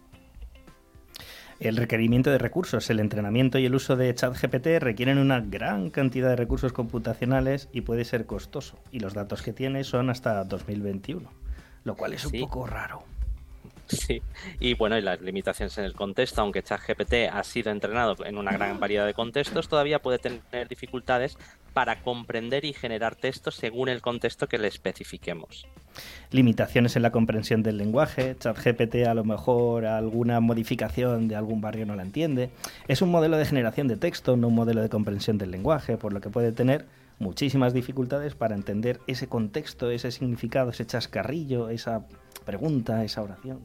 El requerimiento de recursos, el entrenamiento y el uso de ChatGPT requieren una gran cantidad de recursos computacionales y puede ser costoso. Y los datos que tiene son hasta 2021, lo cual es un poco raro. Sí, y bueno, y las limitaciones en el contexto, aunque ChatGPT ha sido entrenado en una gran variedad de contextos, todavía puede tener dificultades para comprender y generar textos según el contexto que le especifiquemos. Limitaciones en la comprensión del lenguaje, ChatGPT a lo mejor alguna modificación de algún barrio no la entiende. Es un modelo de generación de texto, no un modelo de comprensión del lenguaje, por lo que puede tener muchísimas dificultades para entender ese contexto, ese significado, ese chascarrillo, esa pregunta, esa oración.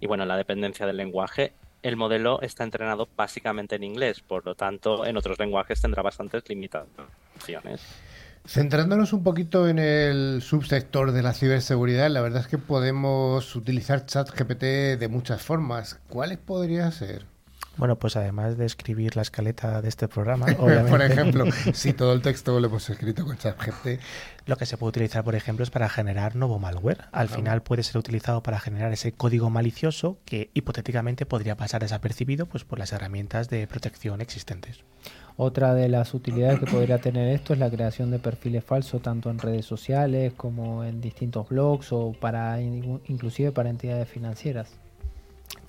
Y bueno, la dependencia del lenguaje, el modelo está entrenado básicamente en inglés, por lo tanto, en otros lenguajes tendrá bastantes limitaciones. Centrándonos un poquito en el subsector de la ciberseguridad, la verdad es que podemos utilizar ChatGPT de muchas formas. ¿Cuáles podrían ser? Bueno, pues además de escribir la escaleta de este programa, obviamente, por ejemplo, si todo el texto lo hemos escrito con ChatGPT, lo que se puede utilizar, por ejemplo, es para generar nuevo malware. Al final puede ser utilizado para generar ese código malicioso que hipotéticamente podría pasar desapercibido pues, por las herramientas de protección existentes. Otra de las utilidades que podría tener esto es la creación de perfiles falsos tanto en redes sociales como en distintos blogs o para inclusive para entidades financieras.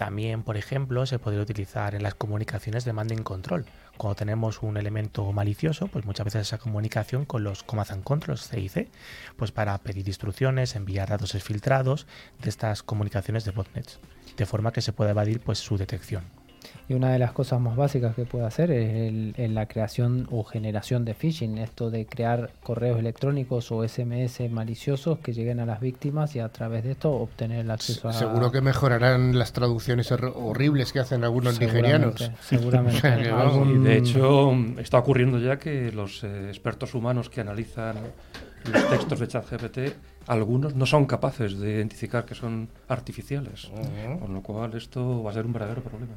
También, por ejemplo, se podría utilizar en las comunicaciones de manding control. Cuando tenemos un elemento malicioso, pues muchas veces esa comunicación con los command and controls CIC, pues para pedir instrucciones, enviar datos filtrados de estas comunicaciones de botnets, de forma que se pueda evadir pues su detección. Y una de las cosas más básicas que puede hacer es la creación o generación de phishing, esto de crear correos electrónicos o SMS maliciosos que lleguen a las víctimas y a través de esto obtener el acceso a... Seguro que mejorarán las traducciones horribles que hacen algunos nigerianos. Seguramente. Y de hecho está ocurriendo ya que los eh, expertos humanos que analizan los textos de ChatGPT algunos no son capaces de identificar que son artificiales, con lo cual esto va a ser un verdadero problema.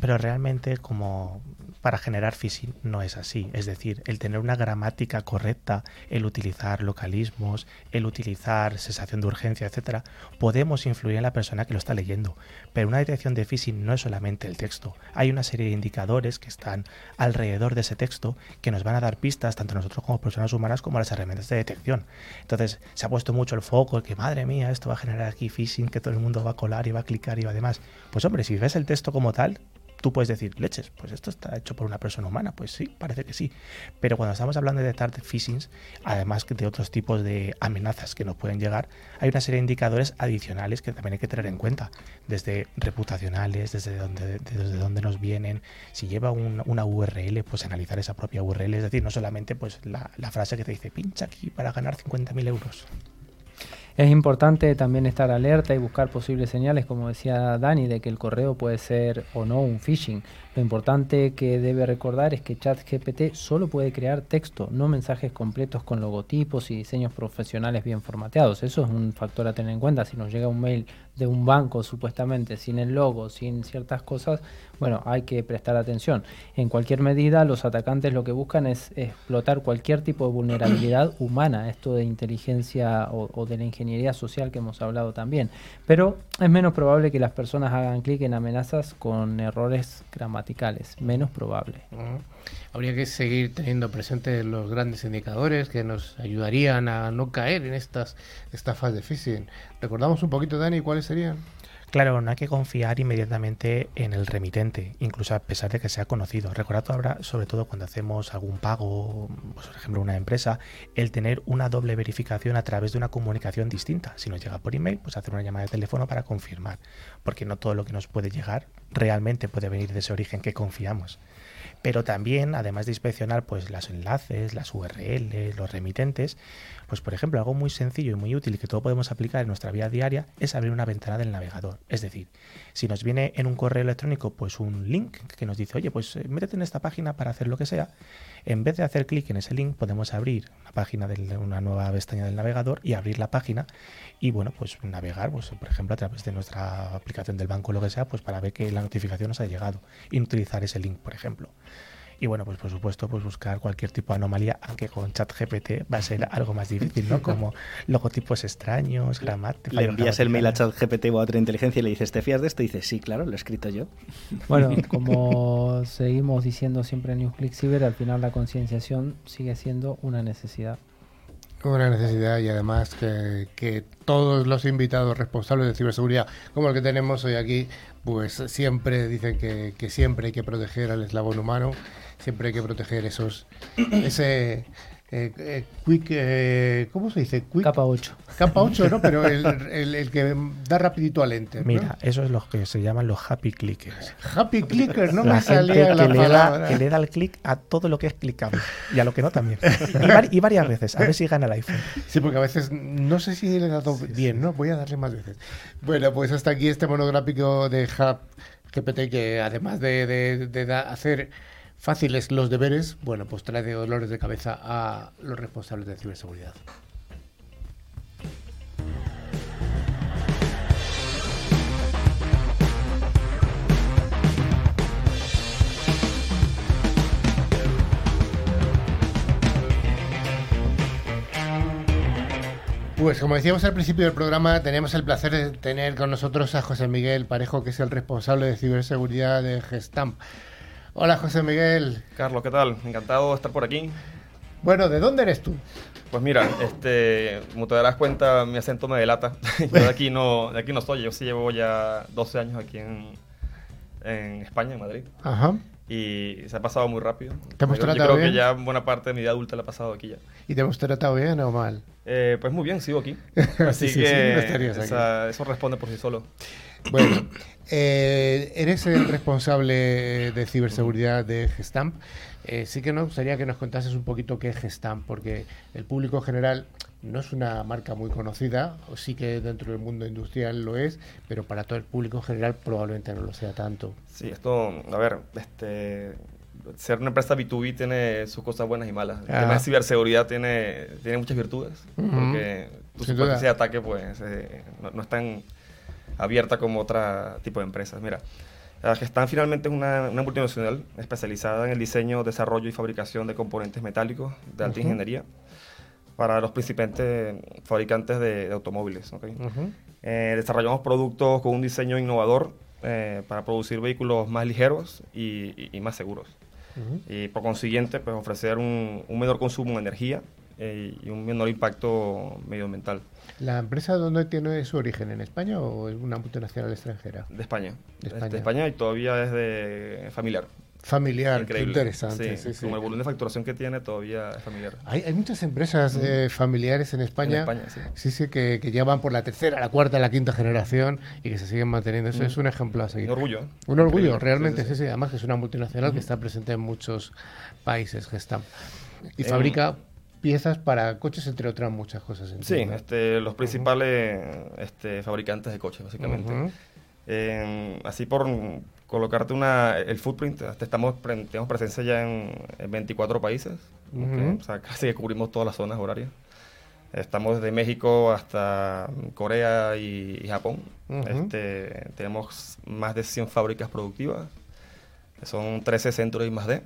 Pero realmente como para generar phishing no es así, es decir, el tener una gramática correcta, el utilizar localismos, el utilizar sensación de urgencia, etcétera, podemos influir en la persona que lo está leyendo, pero una detección de phishing no es solamente el texto, hay una serie de indicadores que están alrededor de ese texto que nos van a dar pistas tanto nosotros como personas humanas como las herramientas de detección. Entonces, se ha puesto mucho el foco, que madre mía, esto va a generar aquí phishing, que todo el mundo va a colar y va a clicar y va demás. Pues hombre, si ves el texto como tal, tú puedes decir, leches, pues esto está hecho por una persona humana. Pues sí, parece que sí. Pero cuando estamos hablando de detectar phishing, además de otros tipos de amenazas que nos pueden llegar, hay una serie de indicadores adicionales que también hay que tener en cuenta. Desde reputacionales, desde dónde, desde nos vienen, si lleva una URL, pues analizar esa propia URL. Es decir, no solamente pues la, la frase que te dice, pincha aquí para ganar 50.000 euros. Es importante también estar alerta y buscar posibles señales, como decía Dani, de que el correo puede ser o no un phishing. Lo importante que debe recordar es que ChatGPT solo puede crear texto, no mensajes completos con logotipos y diseños profesionales bien formateados. Eso es un factor a tener en cuenta. Si nos llega un mail de un banco supuestamente sin el logo, sin ciertas cosas, bueno, hay que prestar atención. En cualquier medida, los atacantes lo que buscan es explotar cualquier tipo de vulnerabilidad humana, esto de inteligencia o, de la ingeniería social que hemos hablado también. Pero es menos probable que las personas hagan clic en amenazas con errores gramaticales, menos probable. Habría que seguir teniendo presentes los grandes indicadores que nos ayudarían a no caer en estas estafas de phishing. ¿Recordamos un poquito, Dani, cuáles serían? Claro, no hay que confiar inmediatamente en el remitente, incluso a pesar de que sea conocido. Recordad ahora, sobre todo cuando hacemos algún pago, pues, por ejemplo una empresa, el tener una doble verificación a través de una comunicación distinta. Si nos llega por email, pues hacer una llamada de teléfono para confirmar, porque no todo lo que nos puede llegar realmente puede venir de ese origen que confiamos pero también, además de inspeccionar pues los enlaces, las URLs, los remitentes, pues por ejemplo, algo muy sencillo y muy útil que todo podemos aplicar en nuestra vida diaria es abrir una ventana del navegador. Es decir, si nos viene en un correo electrónico pues un link que nos dice, oye, pues eh, métete en esta página para hacer lo que sea, en vez de hacer clic en ese link podemos abrir una página de una nueva pestaña del navegador y abrir la página y bueno, pues navegar, pues por ejemplo, a través de nuestra aplicación del banco o lo que sea, pues para ver que la notificación nos ha llegado y utilizar ese link, por ejemplo. Y bueno, pues por supuesto, pues buscar cualquier tipo de anomalía, aunque con ChatGPT va a ser algo más difícil, ¿no? Como logotipos extraños, gramática. Le envías el mail a ChatGPT o a otra inteligencia y le dices, ¿te fías de esto? Y dices, sí, claro, lo he escrito yo. Bueno, como seguimos diciendo siempre en NewsClick Cyber, al final la concienciación sigue siendo una necesidad. Una necesidad y además que, que, todos los invitados responsables de ciberseguridad, como el que tenemos hoy aquí, pues siempre dicen que, que siempre hay que proteger al eslabón humano siempre hay que proteger esos ese eh, eh, quick, eh, ¿cómo se dice? Quick, capa 8. Capa 8, ¿no? Pero el, el, el, que da rapidito al enter. Mira, eso es lo que se llaman los happy clickers. Happy clickers, no me salía la que palabra. Le da, que le da el clic a todo lo que es clicable y a lo que no también. Y, y, varias veces, a ver si gana el iPhone. Sí, porque a veces no sé si le he dado bien, ¿no? Voy a darle más veces. Bueno, pues hasta aquí este monográfico de Hub GPT que además de, de, de hacer fáciles los deberes, bueno, pues trae de dolores de cabeza a los responsables de ciberseguridad. Pues como decíamos al principio del programa, tenemos el placer de tener con nosotros a José Miguel Parejo, que es el responsable de ciberseguridad de Gestamp. Hola José Miguel. Carlos, ¿qué tal? Encantado de estar por aquí. Bueno, ¿de dónde eres tú? Pues mira, este, como te darás cuenta, mi acento me delata. Yo de aquí no, de aquí no estoy. Yo sí llevo ya 12 años aquí en, en España, en Madrid. Ajá. Y se ha pasado muy rápido. ¿Te hemos yo, tratado yo creo bien? que ya buena parte de mi vida adulta la he pasado aquí ya. ¿Y te hemos tratado bien o mal? Eh, pues muy bien, sigo aquí. Así Sí, que sí, no estarías aquí. esa- eso responde por sí solo. Bueno, eh, eres el responsable de ciberseguridad de Gestamp. Eh, sí que nos gustaría que nos contases un poquito qué es Gestamp, porque el público en general no es una marca muy conocida, sí que dentro del mundo industrial lo es, pero para todo el público en general probablemente no lo sea tanto. Sí, esto, a ver, este, ser una empresa B2B tiene sus cosas buenas y malas. El Ah. tema de ciberseguridad tiene, tiene muchas virtudes, Ujú. porque tu Sin superficie duda. de ataque pues, eh, no, no es tan abierta como otro tipo de empresas. Mira, la Gestan finalmente es una, una multinacional especializada en el diseño, desarrollo y fabricación de componentes metálicos de alta ingeniería para los principales fabricantes de, de automóviles. ¿ok? Ujú. Eh, desarrollamos productos con un diseño innovador eh, para producir vehículos más ligeros y, y- y más seguros. Y por consiguiente, pues ofrecer un, un menor consumo de energía eh, y un menor impacto medioambiental. ¿La empresa dónde tiene su origen? ¿En España o es una multinacional extranjera? De España. De De España. España, y todavía es de familiar. Familiar, qué Increíble. interesante. sí, sí. Como el volumen de facturación que tiene todavía es familiar. Hay, hay muchas empresas eh, familiares en España, España, sí. sí, sí, que, que ya van por la tercera, la cuarta, la quinta generación y que se siguen manteniendo. Eso Mm. es un ejemplo a seguir. Un orgullo. Un orgullo, realmente, Sí, sí, sí, sí, sí. Además que es una multinacional que está presente en muchos países, Gestamp. Y En- fabrica piezas para coches, entre otras muchas cosas. Sí, entiendo. este, los principales este, fabricantes de coches, básicamente. Ujú. Eh, así por colocarte una, el footprint, este, estamos tenemos presencia ya en, en 24 países, Ujú. ok, o sea, casi que cubrimos todas las zonas horarias. Estamos desde México hasta Corea y, y Japón. Este, tenemos más de 100 fábricas productivas, son 13 centros y más de,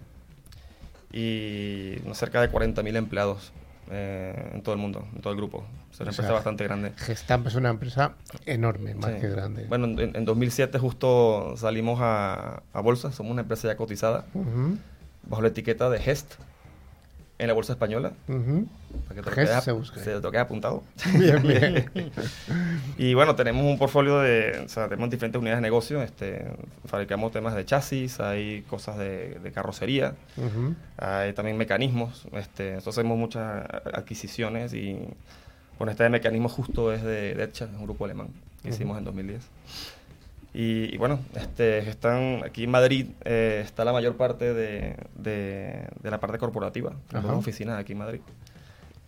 y cerca de 40.000 empleados eh, en todo el mundo, en todo el grupo. Es una O empresa sea, bastante grande. Gestamp es una empresa enorme, más Sí. que grande. Bueno, en, en 2007 justo salimos a, a bolsa, somos una empresa ya cotizada bajo la etiqueta de Gest en la bolsa española. Para que te lo quedes- se busca. se te lo apuntado. Bien, bien. y bueno, tenemos un portfolio de, o sea, tenemos diferentes unidades de negocio, este, fabricamos temas de chasis, hay cosas de, de carrocería, Ujú. hay también mecanismos, este, nosotros hacemos muchas adquisiciones y bueno, este de mecanismos justo es de Detcha, un grupo alemán que Ujú. hicimos en 2010. Y, y bueno, este, están aquí en Madrid eh, está la mayor parte de, de- de la parte corporativa, tenemos oficinas aquí en Madrid.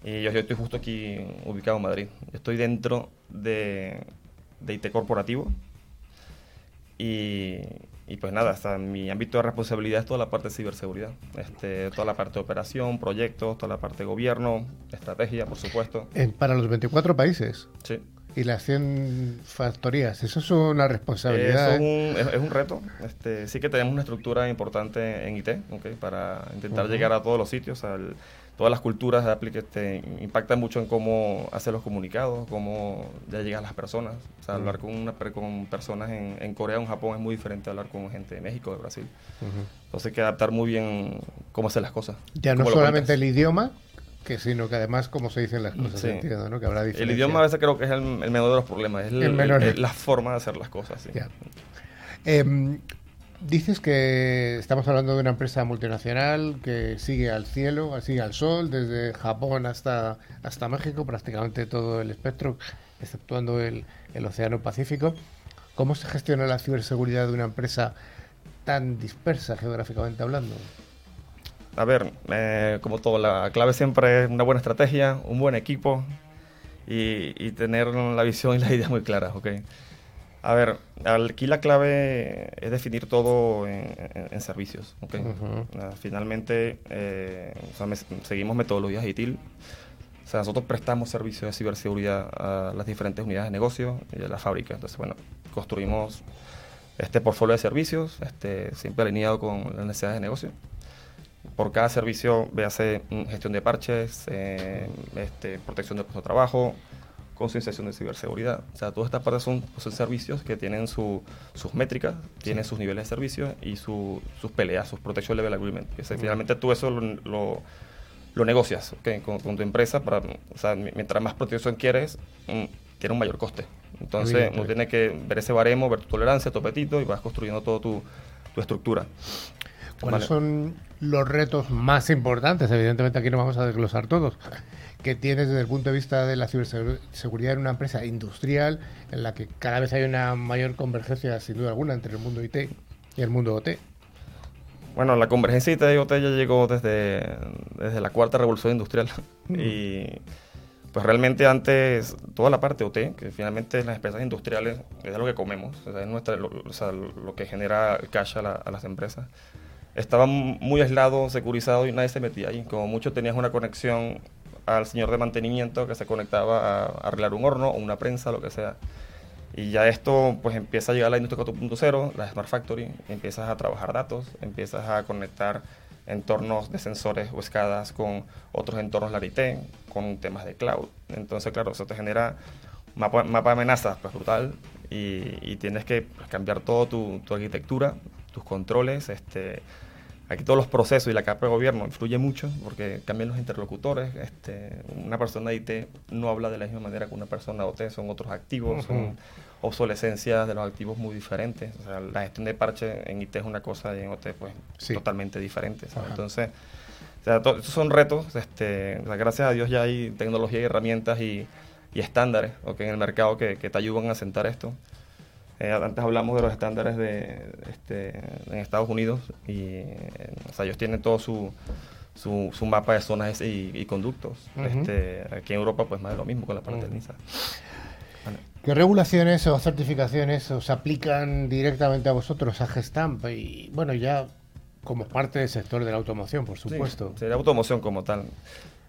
Y yo, yo estoy justo aquí ubicado en Madrid. Estoy dentro de, de IT corporativo. Y, y pues nada, hasta mi ámbito de responsabilidad es toda la parte de ciberseguridad. Este, toda la parte de operación, proyectos, toda la parte de gobierno, estrategia, por supuesto. En- para los 24 países Sí. y las 100 factorías, eso es una responsabilidad. Es, un, es- es un reto. Este, sí que tenemos una estructura importante en IT, ¿ok? para intentar Ujú. llegar a todos los sitios. al- todas las culturas de este, impactan mucho en cómo hacer los comunicados, cómo ya llegan las personas. O sea, hablar con, una, con personas en, en Corea o en Japón es muy diferente a hablar con gente de México, de Brasil. Entonces hay que adaptar muy bien cómo hacer las cosas. Ya no solamente el idioma, que sino que además cómo se dicen las cosas, Sí. entiendo, ¿no? Que habrá El idioma a veces creo que es el, el menor de los problemas, es el- El menor. el- la forma de hacer las cosas. sí. Ya. Em, dices que estamos hablando de una empresa multinacional que sigue al cielo, sigue al sol, desde Japón hasta, hasta México, prácticamente todo el espectro, exceptuando el, el Océano Pacífico. ¿Cómo se gestiona la ciberseguridad de una empresa tan dispersa geográficamente hablando? A ver, eh, como todo, la clave siempre es una buena estrategia, un buen equipo y, y tener la visión y las ideas muy claras, ¿ok? A ver, aquí la clave es definir todo en, en- en servicios, ¿ok? Ujú. Ah, finalmente, eh, o sea, me- seguimos metodologías ITIL. O sea, nosotros prestamos servicios de ciberseguridad a las diferentes unidades de negocio y a la fábrica. Entonces, bueno, construimos este portfolio de servicios, este, siempre alineado con las necesidades de negocio. Por cada servicio, véase mm, gestión de parches, eh, este, protección de puesto de trabajo, concienciación de ciberseguridad. O sea, todas estas partes son, son servicios que tienen su- sus métricas, tienen sus niveles de servicio y su- sus peleas, sus Protection Level Agreement. Que se- finalmente tú eso lo, lo, lo negocias ¿ok? con, con tu empresa. Para, o sea, mi- mientras más protección quieres, mm, tiene un mayor coste. Entonces, uno tiene que ver ese baremo, ver tu tolerancia, tu apetito y vas construyendo toda tu, tu estructura. ¿Cuáles Vale. son los retos más importantes? Evidentemente aquí no vamos a desglosar todos. Que tienes desde el punto de vista de la ciberseguridad en una empresa industrial en la que cada vez hay una mayor convergencia, sin duda alguna, entre el mundo IT y el mundo OT. Bueno, la convergencia IT y OT ya llegó desde, desde la cuarta revolución industrial. y pues realmente antes, toda la parte OT, que finalmente las empresas industriales es lo que comemos, o sea, es nuestra, lo, o sea, lo que genera cash a, la- a las empresas, estaba muy aislado, securizado y nadie se metía ahí. Como mucho tenías una conexión al señor de mantenimiento que se conectaba a, arreglar un horno o una prensa, lo que sea. Y ya esto pues empieza a llegar a la industria 4.0, la Smart Factory, empiezas a trabajar datos, empiezas a conectar entornos de sensores o escadas con otros entornos Larité, con temas de cloud. Entonces, claro, eso te genera mapa, mapa de amenazas pues, brutal y, y tienes que pues, cambiar todo tu, tu arquitectura, tus controles, este, aquí todos los procesos y la capa de gobierno influye mucho porque cambian los interlocutores. Este, una persona de IT no habla de la misma manera que una persona de OT, son otros activos, son obsolescencias de los activos muy diferentes. O sea, la gestión de parche en IT es una cosa y en OT pues totalmente diferente. Entonces, o sea, estos son retos. Este, gracias a Dios ya hay tecnología y herramientas y, y estándares en el mercado que, que te ayudan a sentar esto. Eh, antes hablamos de los estándares de, este, en Estados Unidos y o sea, ellos tienen todo su, su, su mapa de zonas y, conductos. este, aquí en Europa pues más de lo mismo con la parte de NISA. ¿Qué regulaciones o certificaciones os aplican directamente a vosotros, a Gestamp? Y bueno, ya como parte del sector de la automoción, por supuesto. Sí, sería automoción como tal.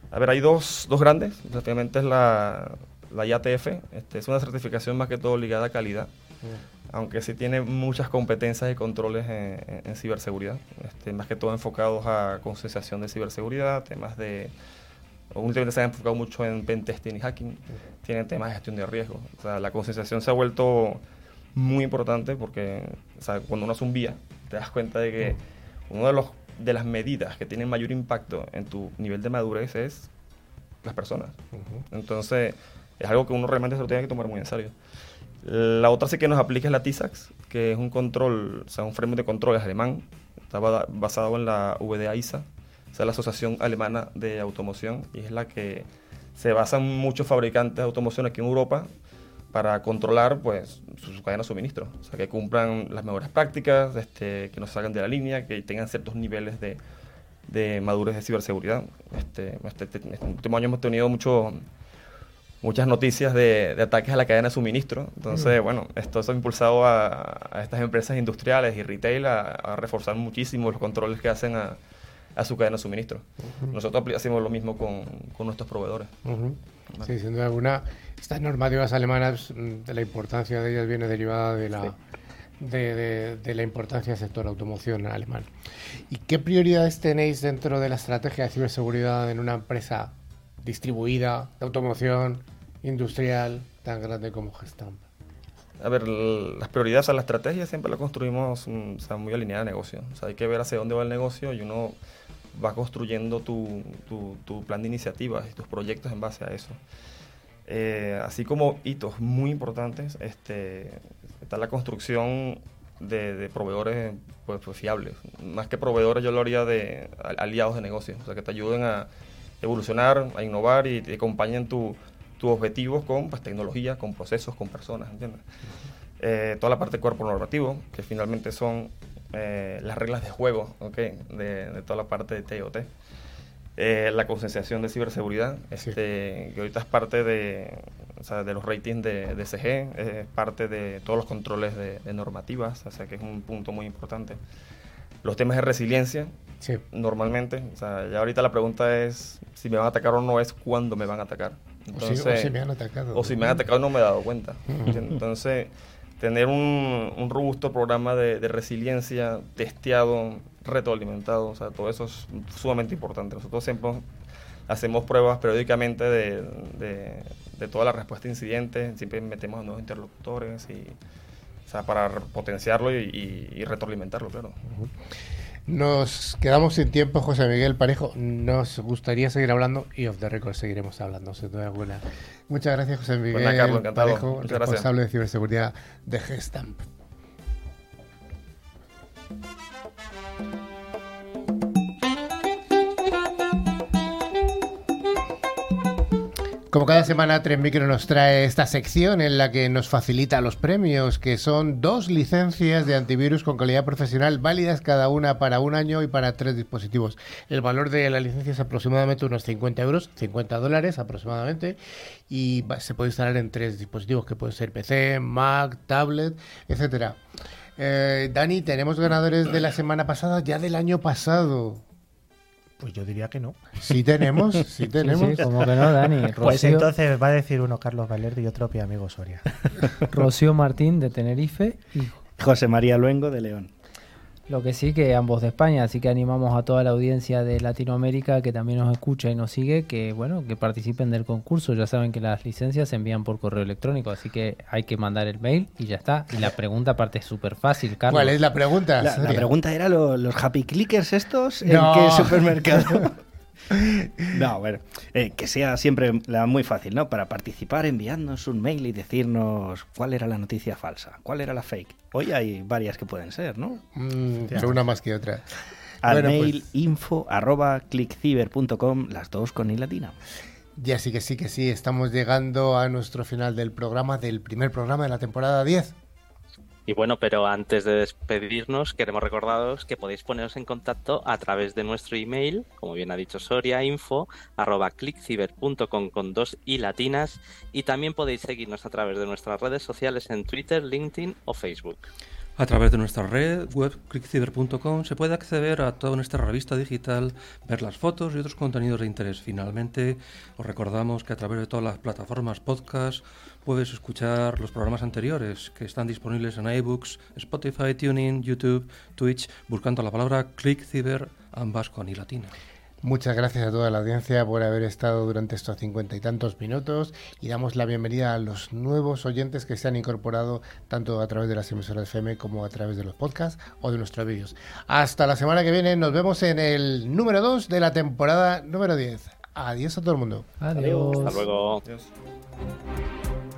A ver, hay dos, dos grandes. Prácticamente es la, la IATF. Este, es una certificación más que todo ligada a calidad aunque sí tiene muchas competencias y controles en, ciberseguridad, este, más que todo enfocados a concienciación de ciberseguridad, temas de... Últimamente se ha enfocado mucho en pentesting y hacking, tienen temas de gestión de riesgo. O sea, la concienciación se ha vuelto muy importante porque o sea, cuando uno hace un vía, te das cuenta de que una de, los, de las medidas que tienen mayor impacto en tu nivel de madurez es las personas. Entonces, es algo que uno realmente se lo tiene que tomar muy en serio. La otra sí que nos aplica es la TISAX, que es un control, o sea, un framework de control alemán, está basado en la VDA ISA, o sea, la Asociación Alemana de Automoción, y es la que se basan muchos fabricantes de automoción aquí en Europa para controlar pues sus cadenas de suministro, o sea, que cumplan las mejores prácticas, este, que no salgan de la línea, que tengan ciertos niveles de, de madurez de ciberseguridad. Este, este, este, este último año hemos tenido mucho muchas noticias de, ataques a la cadena de suministro. Entonces, bueno, esto ha impulsado a, estas empresas industriales y retail a, reforzar muchísimo los controles que hacen a, su cadena de suministro. Nosotros hacemos lo mismo con, nuestros proveedores. Sí, sin duda alguna. Estas normativas alemanas, mm, de la importancia de ellas viene derivada de la... De, de, la importancia del sector automoción alemán. ¿Y qué prioridades tenéis dentro de la estrategia de ciberseguridad en una empresa distribuida de automoción industrial tan grande como Gestamp? A ver, las prioridades a la estrategia siempre la construimos mm, muy alineada al negocio. O sea, hay que ver hacia dónde va el negocio y uno va construyendo tu, tu, plan de iniciativas y tus proyectos en base a eso. Eh, así como hitos muy importantes, este, está la construcción de, proveedores pues, pues, fiables. Más que proveedores, yo lo haría de aliados de negocio, o sea, que te ayuden a, evolucionar, a innovar y te acompañen tus objetivos con pues, tecnología, con procesos, con personas, ¿entiendes? Eh, toda la parte de cuerpo normativo, que finalmente son eh, las reglas de juego ¿okay? de, toda la parte de TOT. Eh, la concienciación de ciberseguridad, este, que ahorita es parte de, o sea, de los ratings de, de CG, es parte de todos los controles de, de normativas, o sea que es un punto muy importante. Los temas de resiliencia, Normalmente. O sea, ya ahorita la pregunta es si me van a atacar o no es cuándo me van a atacar. Entonces, o, si, me han atacado. O si me han atacado no me he dado cuenta. Entonces, tener un, un robusto programa de, resiliencia testeado, retroalimentado, o sea, todo eso es sumamente importante. Nosotros siempre hacemos pruebas periódicamente de, de, toda la respuesta a incidentes, siempre metemos a nuevos interlocutores y, o sea, para potenciarlo y, y, retroalimentarlo, claro. Nos quedamos sin tiempo, José Miguel Parejo. Nos gustaría seguir hablando y off the record seguiremos hablando, sin duda alguna. Muchas gracias, José Miguel Parejo, responsable de ciberseguridad de Gestamp. Como cada semana, Tren Micro nos trae esta sección en la que nos facilita los premios, que son dos licencias de antivirus con calidad profesional válidas cada una para un año y para tres dispositivos. El valor de la licencia es aproximadamente unos 50 euros, 50 dólares aproximadamente, y se puede instalar en tres dispositivos, que pueden ser PC, Mac, tablet, etcétera. Eh, Dani, tenemos ganadores de la semana pasada, ya del año pasado. Pues yo diría que no. Sí tenemos, sí tenemos. Sí, como que no, Dani. Pues entonces va a decir uno Carlos Valerdi y otro mi amigo Soria. Rocío Martín de Tenerife y José María Luengo de León. Lo que sí que ambos de España, así que animamos a toda la audiencia de Latinoamérica que también nos escucha y nos sigue, que bueno, que participen del concurso. Ya saben que las licencias se envían por correo electrónico, así que hay que mandar el mail y ya está. Y la pregunta aparte es súper fácil, Carlos. ¿Cuál es la pregunta? La, pregunta era lo- los happy clickers estos, No. ¿en qué supermercado? no, bueno, eh, que sea siempre la muy fácil, ¿no? Para participar, enviarnos un mail y decirnos cuál era la noticia falsa, cuál era la fake. Hoy hay varias que pueden ser, ¿no? Mm, una más que otra. Al Bueno, pues- mail info arroba clickciber.com, las dos con i latina. Ya sí que sí que sí, estamos llegando a nuestro final del programa, del primer programa de la temporada 10. Y bueno, pero antes de despedirnos, queremos recordaros que podéis poneros en contacto a través de nuestro email, como bien ha dicho Soria, info arroba clickciber.com con dos i latinas, y también podéis seguirnos a través de nuestras redes sociales en Twitter, LinkedIn o Facebook. A través de nuestra red web clickciber.com se puede acceder a toda nuestra revista digital, ver las fotos y otros contenidos de interés. Finalmente, os recordamos que a través de todas las plataformas podcast puedes escuchar los programas anteriores que están disponibles en iBooks, Spotify, TuneIn, YouTube, Twitch, buscando la palabra clickciber, ambas con i latina. Muchas gracias a toda la audiencia por haber estado durante estos cincuenta y tantos minutos y damos la bienvenida a los nuevos oyentes que se han incorporado tanto a través de las emisoras FM como a través de los podcasts o de nuestros vídeos. Hasta la semana que viene, nos vemos en el número 2 de la temporada número 10. Adiós a todo el mundo. Adiós. Hasta luego. Adiós.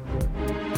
Bye.